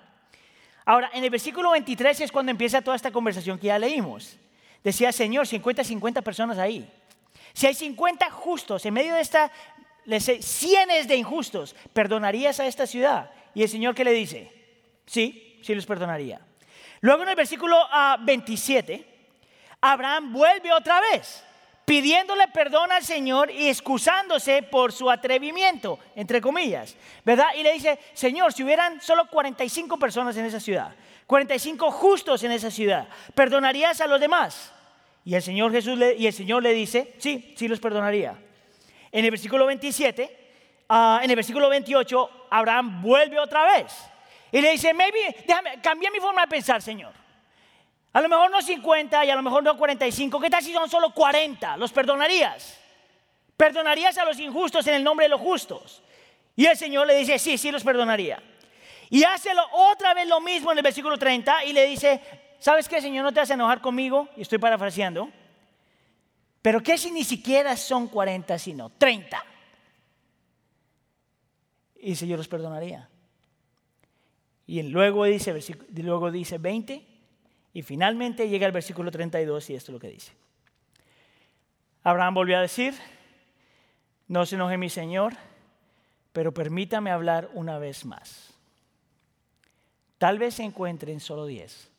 Ahora, en el versículo 23 es cuando empieza toda esta conversación que ya leímos. Decía, Señor, 50, 50 personas ahí. Si hay 50 justos en medio de esta les cienes de injustos, ¿perdonarías a esta ciudad? Y el Señor, ¿qué le dice? Sí, sí los perdonaría. Luego en el versículo 27, ah, Abraham vuelve otra vez pidiéndole perdón al Señor y excusándose por su atrevimiento, entre comillas, ¿verdad? Y le dice, Señor, si hubieran solo 45 personas en esa ciudad, 45 justos en esa ciudad, ¿perdonarías a los demás? Y el Señor Jesús le, y el Señor le dice, sí, sí los perdonaría. En el versículo 27, ah, en el versículo 28, Abraham vuelve otra vez y le dice, maybe, déjame, cambia mi forma de pensar, Señor. A lo mejor no 50 y a lo mejor no 45. ¿Qué tal si son solo 40? ¿Los perdonarías? ¿Perdonarías a los injustos en el nombre de los justos? Y el Señor le dice, sí, sí los perdonaría. Y hace otra vez lo mismo en el versículo 30 y le dice, ¿sabes qué, Señor? No te vas a enojar conmigo. Y estoy parafraseando. Pero ¿qué si ni siquiera son 40, sino 30? Y dice, yo los perdonaría. Y luego dice, luego dice 20 y finalmente llega el versículo 32 y esto es lo que dice. Abraham volvió a decir, no se enoje mi Señor, pero permítame hablar una vez más. Tal vez se encuentren solo 10.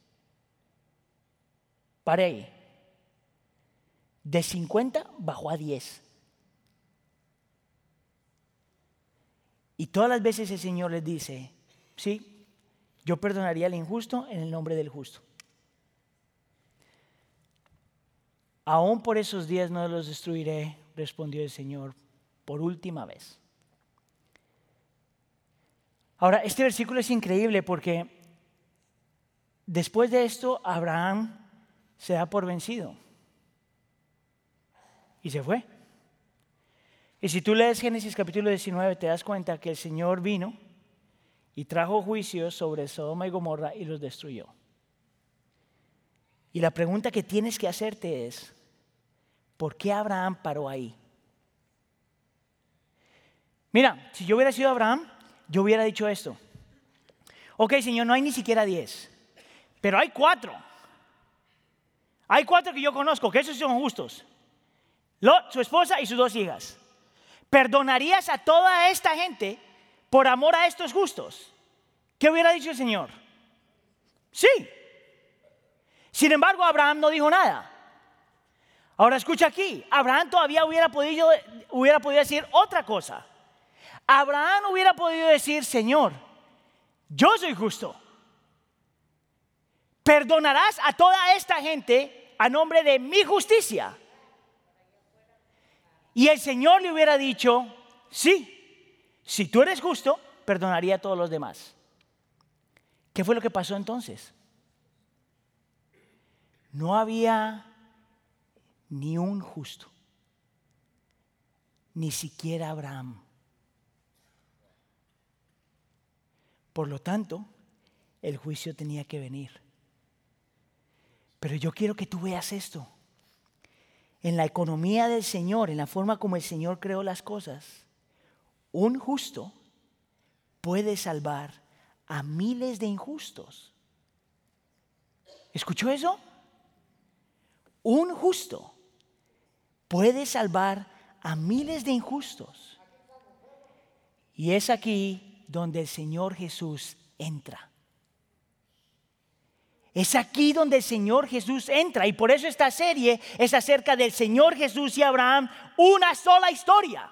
Pare ahí. De 50 bajó a 10. Y todas las veces el Señor les dice, sí, yo perdonaría al injusto en el nombre del justo. Aún por esos días no los destruiré, respondió el Señor por última vez. Ahora, este versículo es increíble porque después de esto Abraham se da por vencido y se fue. Y si tú lees Génesis capítulo 19, te das cuenta que el Señor vino y trajo juicio sobre Sodoma y Gomorra y los destruyó. Y la pregunta que tienes que hacerte es, ¿por qué Abraham paró ahí? Mira, si yo hubiera sido Abraham, yo hubiera dicho esto. Ok, Señor, no hay ni siquiera diez, pero hay cuatro. Hay cuatro que yo conozco, que esos son justos. Su esposa y sus dos hijas. ¿Perdonarías a toda esta gente por amor a estos justos? ¿Qué hubiera dicho el Señor? Sí. Sin embargo, Abraham no dijo nada. Ahora escucha aquí, Abraham todavía hubiera podido, hubiera podido decir otra cosa. Abraham hubiera podido decir, Señor, yo soy justo. Perdonarás a toda esta gente a nombre de mi justicia. Y el Señor le hubiera dicho, sí, si tú eres justo, perdonaría a todos los demás. ¿Qué fue lo que pasó entonces? No había ni un justo, ni siquiera Abraham. Por lo tanto, el juicio tenía que venir. Pero yo quiero que tú veas esto. En la economía del Señor, en la forma como el Señor creó las cosas, un justo puede salvar a miles de injustos. ¿Escuchó eso? Un justo puede salvar a miles de injustos. Y es aquí donde el Señor Jesús entra. Es aquí donde el Señor Jesús entra. Y por eso esta serie es acerca del Señor Jesús y Abraham, una sola historia.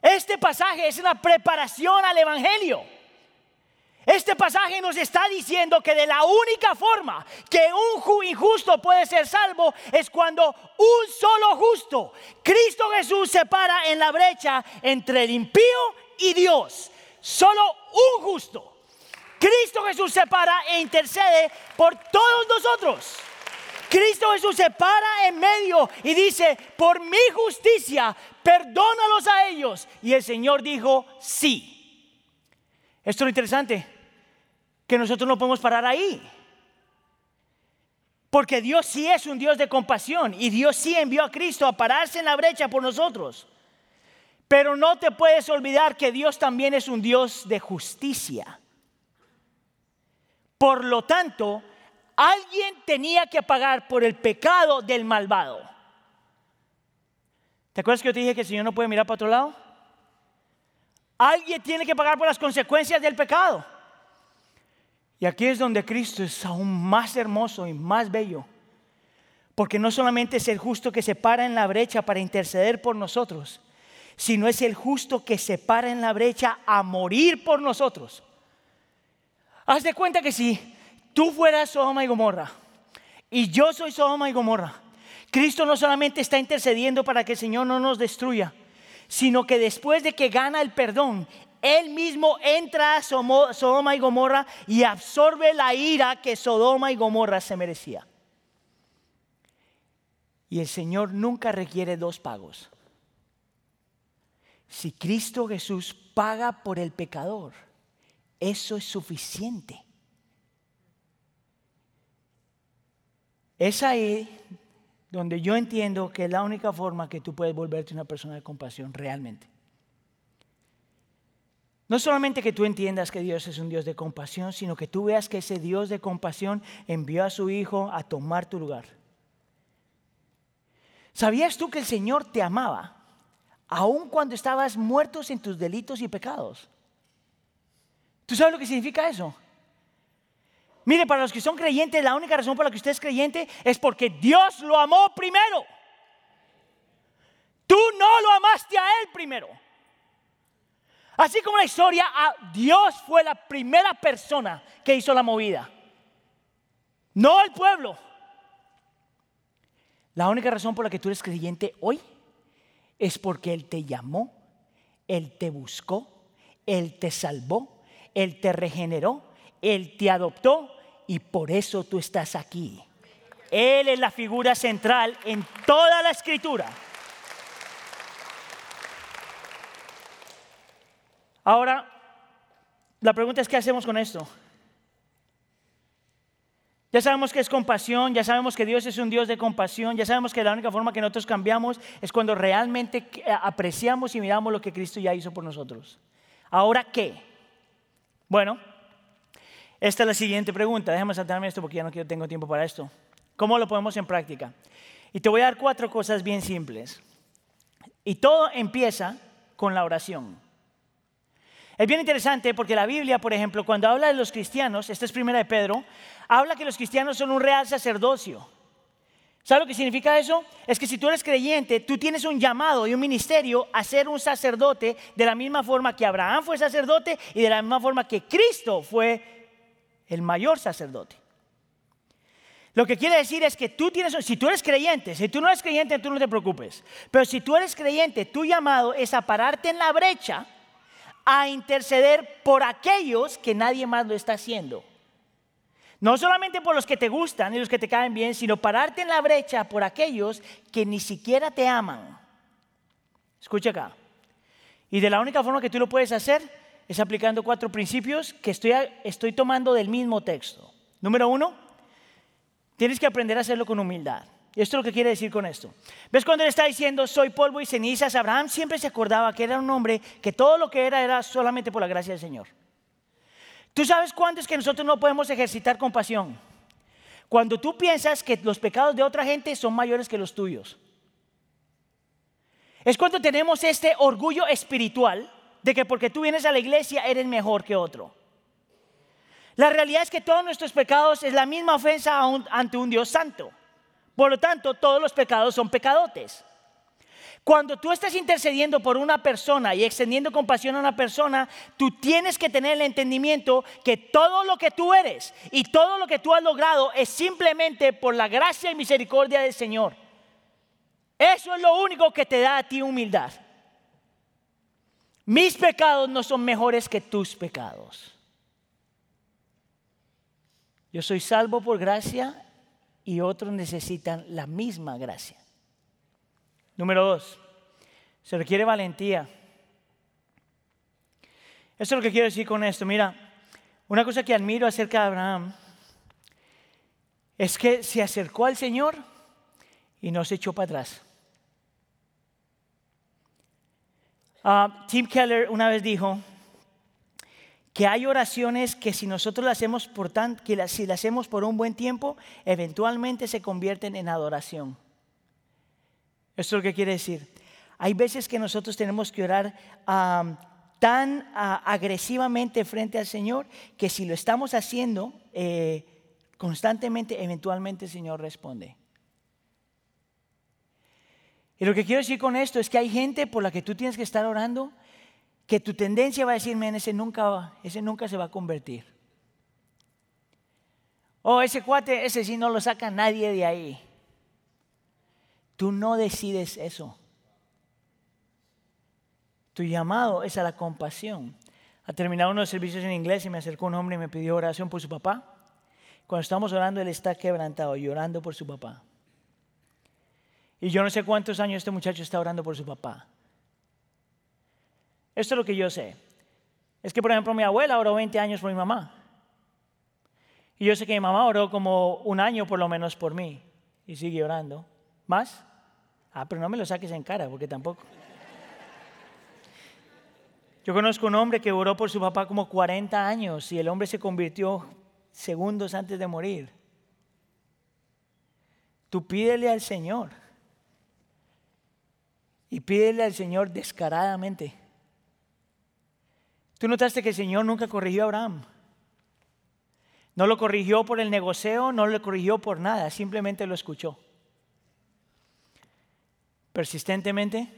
Este pasaje es una preparación al Evangelio. Este pasaje nos está diciendo que de la única forma que un injusto puede ser salvo es cuando un solo justo, Cristo Jesús, se para en la brecha entre el impío y Dios. Solo un justo. Cristo Jesús se para e intercede por todos nosotros. Cristo Jesús se para en medio y dice, por mi justicia, perdónalos a ellos. Y el Señor dijo, sí. Esto es lo interesante que nosotros no podemos parar ahí. Porque Dios sí es un Dios de compasión y Dios sí envió a Cristo a pararse en la brecha por nosotros. Pero no te puedes olvidar que Dios también es un Dios de justicia. Por lo tanto, alguien tenía que pagar por el pecado del malvado. ¿Te acuerdas que yo te dije que el Señor no puede mirar para otro lado? Alguien tiene que pagar por las consecuencias del pecado. Y aquí es donde Cristo es aún más hermoso y más bello. Porque no solamente es el justo que se para en la brecha para interceder por nosotros, sino es el justo que se para en la brecha a morir por nosotros. Haz de cuenta que si tú fueras Sodoma y Gomorra y yo soy Sodoma y Gomorra, Cristo no solamente está intercediendo para que el Señor no nos destruya, sino que después de que gana el perdón, Él mismo entra a Sodoma y Gomorra y absorbe la ira que Sodoma y Gomorra se merecía. Y el Señor nunca requiere dos pagos. Si Cristo Jesús paga por el pecador, eso es suficiente. Es ahí donde yo entiendo que es la única forma que tú puedes volverte una persona de compasión realmente. No solamente que tú entiendas que Dios es un Dios de compasión, sino que tú veas que ese Dios de compasión envió a su Hijo a tomar tu lugar. ¿Sabías tú que el Señor te amaba aun cuando estabas muertos en tus delitos y pecados? ¿Tú sabes lo que significa eso? Mire, para los que son creyentes, la única razón por la que usted es creyente es porque Dios lo amó primero. Tú no lo amaste a Él primero. Así como la historia, Dios fue la primera persona que hizo la movida. No el pueblo. La única razón por la que tú eres creyente hoy es porque Él te llamó, Él te buscó, Él te salvó, Él te regeneró, Él te adoptó y por eso tú estás aquí. Él es la figura central en toda la escritura. Ahora, la pregunta es, ¿qué hacemos con esto? Ya sabemos que es compasión, ya sabemos que Dios es un Dios de compasión, ya sabemos que la única forma que nosotros cambiamos es cuando realmente apreciamos y miramos lo que Cristo ya hizo por nosotros. Ahora, ¿qué? Bueno, esta es la siguiente pregunta. Déjame saltarme esto porque ya no tengo tiempo para esto. ¿Cómo lo ponemos en práctica? Y te voy a dar cuatro cosas bien simples. Y todo empieza con la oración. Es bien interesante porque la Biblia, por ejemplo, cuando habla de los cristianos, esta es primera de Pedro, habla que los cristianos son un real sacerdocio. ¿Sabes lo que significa eso? Es que si tú eres creyente, tú tienes un llamado y un ministerio a ser un sacerdote de la misma forma que Abraham fue sacerdote y de la misma forma que Cristo fue el mayor sacerdote. Lo que quiere decir es que tú tienes, si tú eres creyente, si tú no eres creyente, tú no te preocupes. Pero si tú eres creyente, tu llamado es a pararte en la brecha a interceder por aquellos que nadie más lo está haciendo. No solamente por los que te gustan y los que te caen bien, sino pararte en la brecha por aquellos que ni siquiera te aman. Escucha acá. Y de la única forma que tú lo puedes hacer es aplicando cuatro principios que estoy, estoy tomando del mismo texto. Número uno, tienes que aprender a hacerlo con humildad. Y esto es lo que quiere decir con esto. ¿Ves cuando él está diciendo, soy polvo y cenizas? Abraham siempre se acordaba que era un hombre que todo lo que era era solamente por la gracia del Señor. ¿Tú sabes cuándo es que nosotros no podemos ejercitar compasión? Cuando tú piensas que los pecados de otra gente son mayores que los tuyos. Es cuando tenemos este orgullo espiritual de que porque tú vienes a la iglesia eres mejor que otro. La realidad es que todos nuestros pecados es la misma ofensa ante un Dios santo. Por lo tanto, todos los pecados son pecadotes. Cuando tú estás intercediendo por una persona y extendiendo compasión a una persona, tú tienes que tener el entendimiento que todo lo que tú eres y todo lo que tú has logrado es simplemente por la gracia y misericordia del Señor. Eso es lo único que te da a ti humildad. Mis pecados no son mejores que tus pecados. Yo soy salvo por gracia y otros necesitan la misma gracia. Número dos, se requiere valentía. Eso es lo que quiero decir con esto. Mira, una cosa que admiro acerca de Abraham es que se acercó al Señor y no se echó para atrás. Ah, Tim Keller una vez dijo que hay oraciones que si nosotros las hacemos por tan, que si las hacemos por un buen tiempo, eventualmente se convierten en adoración. Esto es lo que quiere decir. Hay veces que nosotros tenemos que orar tan agresivamente frente al Señor que si lo estamos haciendo eh, constantemente, eventualmente el Señor responde. Y lo que quiero decir con esto es que hay gente por la que tú tienes que estar orando que tu tendencia va a decir, ese nunca, ese nunca se va a convertir. Oh, ese cuate, ese sí no lo saca nadie de ahí. Tú no decides eso. Tu llamado es a la compasión. Ha terminado uno de servicios en inglés y me acercó un hombre y me pidió oración por su papá. Cuando estamos orando, él está quebrantado, llorando por su papá. Y yo no sé cuántos años este muchacho está orando por su papá. Esto es lo que yo sé. Es que, por ejemplo, mi abuela oró 20 años por mi mamá. Y yo sé que mi mamá oró como un año por lo menos por mí. Y sigue orando. ¿Más? Ah, pero no me lo saques en cara, porque tampoco. Yo conozco un hombre que oró por su papá como 40 años y el hombre se convirtió segundos antes de morir. Tú pídele al Señor. Y pídele al Señor descaradamente. Tú notaste que el Señor nunca corrigió a Abraham. No lo corrigió por el negocio, no lo corrigió por nada, simplemente lo escuchó. Persistentemente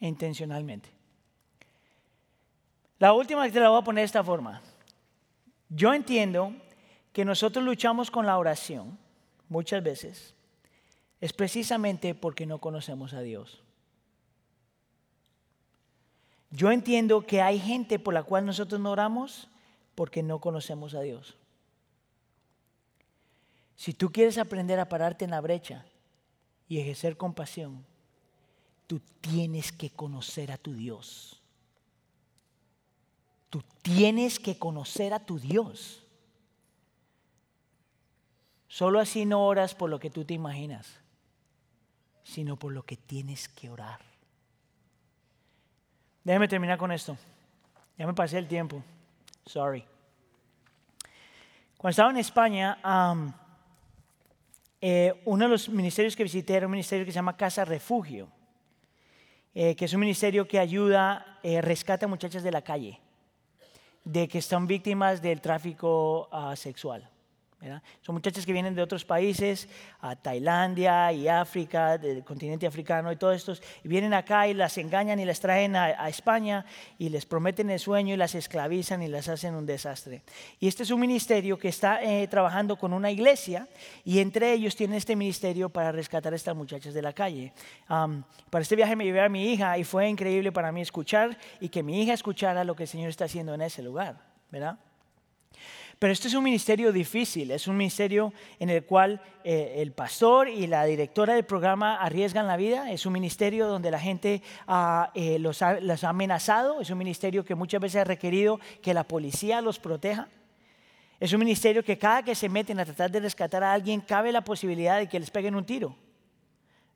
e intencionalmente. La última que te la voy a poner de esta forma. Yo entiendo que nosotros luchamos con la oración muchas veces es precisamente porque no conocemos a Dios. Yo entiendo que hay gente por la cual nosotros no oramos porque no conocemos a Dios. Si tú quieres aprender a pararte en la brecha y ejercer compasión, tú tienes que conocer a tu Dios. Tú tienes que conocer a tu Dios. Solo así no oras por lo que tú te imaginas, sino por lo que tienes que orar. Déjeme terminar con esto. Ya me pasé el tiempo. Sorry. Cuando estaba en España, eh, uno de los ministerios que visité era un ministerio que se llama Casa Refugio, eh, que es un ministerio que ayuda, eh, rescata muchachas de la calle de que están víctimas del tráfico ah, sexual. Son muchachas que vienen de otros países, a Tailandia y África, del continente africano y todos estos, y vienen acá y las engañan y las traen a, España y les prometen el sueño y las esclavizan y las hacen un desastre. Y este es un ministerio que está eh, trabajando con una iglesia y entre ellos tienen este ministerio para rescatar a estas muchachas de la calle. para este viaje me llevé a mi hija y fue increíble para mí escuchar y que mi hija escuchara lo que el Señor está haciendo en ese lugar, ¿verdad? Pero este es un ministerio difícil, es un ministerio en el cual eh, el pastor y la directora del programa arriesgan la vida, es un ministerio donde la gente ah, eh, los, ha, amenazado, es un ministerio que muchas veces ha requerido que la policía los proteja. Es un ministerio que cada que se meten a tratar de rescatar a alguien cabe la posibilidad de que les peguen un tiro.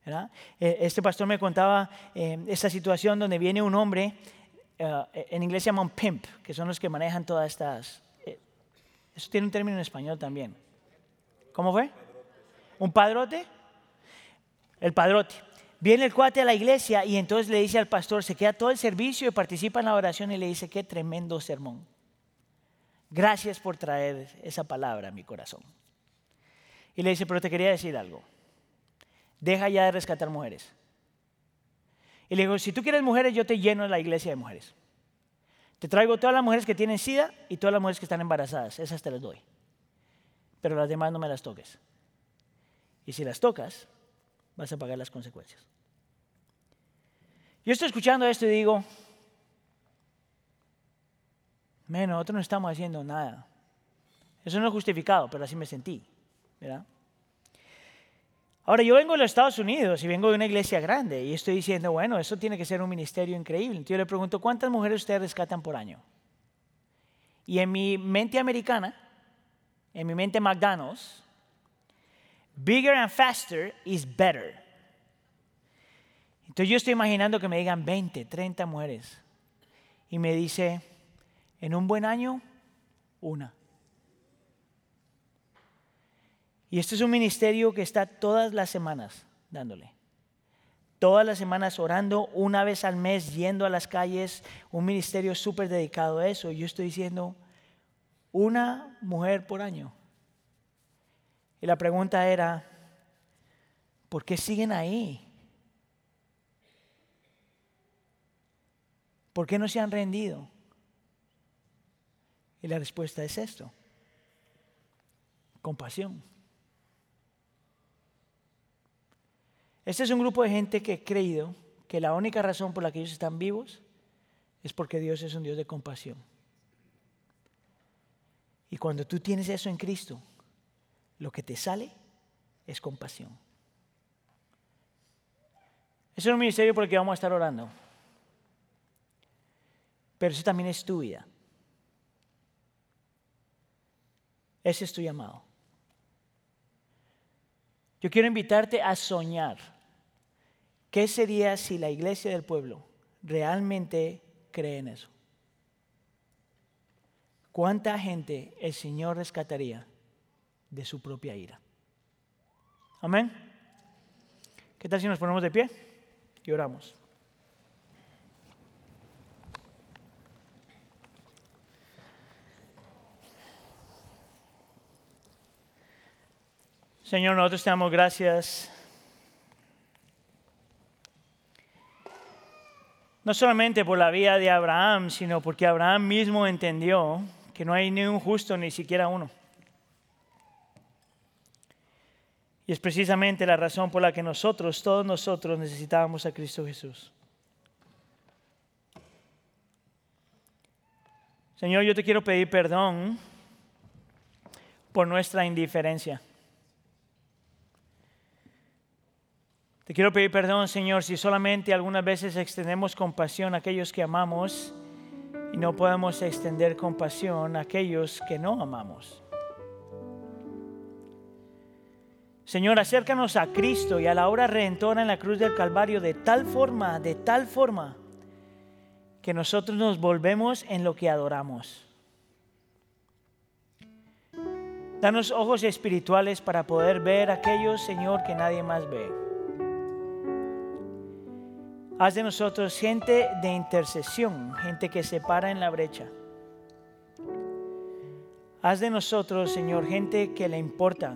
Eh, este pastor me contaba esta situación donde viene un hombre, en inglés se llama un pimp, que son los que manejan todas estas, eso tiene un término en español también. ¿Cómo fue? ¿Un padrote? El padrote. Viene el cuate a la iglesia y entonces le dice al pastor, se queda todo el servicio y participa en la oración y le dice, qué tremendo sermón. Gracias por traer esa palabra a mi corazón. Y le dice, pero te quería decir algo. Deja ya de rescatar mujeres. Y le digo, si tú quieres mujeres, yo te lleno la iglesia de mujeres. Te traigo todas las mujeres que tienen sida y todas las mujeres que están embarazadas. Esas te las doy. Pero las demás no me las toques. Y si las tocas, vas a pagar las consecuencias. Yo estoy escuchando esto y digo, menos nosotros no estamos haciendo nada. Eso no es justificado, pero así me sentí. ¿verdad? Ahora, yo vengo de los Estados Unidos y vengo de una iglesia grande y estoy diciendo, bueno, eso tiene que ser un ministerio increíble. Entonces yo le pregunto, ¿cuántas mujeres ustedes rescatan por año? Y en mi mente americana, en mi mente McDonald's, bigger and faster is better. Entonces yo estoy imaginando que me digan 20, 30 mujeres. Y me dice, en un buen año, una. Y este es un ministerio que está todas las semanas dándole. todas las semanas orando, una vez al mes yendo a las calles, un ministerio súper dedicado a eso. Yo estoy diciendo, una mujer por año. Y la pregunta era, ¿por qué siguen ahí? ¿Por qué no se han rendido? Y la respuesta es esto, compasión. Este es un grupo de gente que ha creído que la única razón por la que ellos están vivos es porque Dios es un Dios de compasión. Y cuando tú tienes eso en Cristo, lo que te sale es compasión. Eso es un ministerio por el que vamos a estar orando. Pero eso también es tu vida. Ese es tu llamado. Yo quiero invitarte a soñar. ¿Qué sería si la iglesia del pueblo realmente cree en eso? ¿Cuánta gente el Señor rescataría de su propia ira? Amén. ¿Qué tal si nos ponemos de pie y oramos? Señor, nosotros te damos gracias. No solamente por la vida de Abraham, sino porque Abraham mismo entendió que no hay ni un justo, ni siquiera uno. Y es precisamente la razón por la que nosotros, todos nosotros, necesitábamos a Cristo Jesús. Señor, yo te quiero pedir perdón por nuestra indiferencia. Te quiero pedir perdón, Señor, si solamente algunas veces extendemos compasión a aquellos que amamos y no podemos extender compasión a aquellos que no amamos. Señor, acércanos a Cristo y a la hora redentora en la cruz del Calvario de tal forma, de tal forma, que nosotros nos volvemos en lo que adoramos. Danos ojos espirituales para poder ver aquellos, Señor, que nadie más ve. Haz de nosotros gente de intercesión, gente que se para en la brecha. Haz de nosotros, Señor, gente que le importa,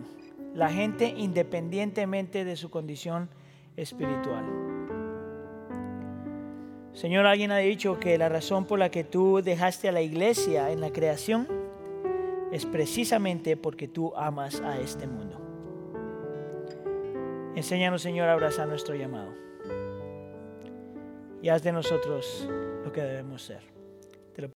la gente independientemente de su condición espiritual. Señor, alguien ha dicho que la razón por la que tú dejaste a la iglesia en la creación es precisamente porque tú amas a este mundo. Enséñanos, Señor, a abrazar nuestro llamado y haz de nosotros lo que debemos ser.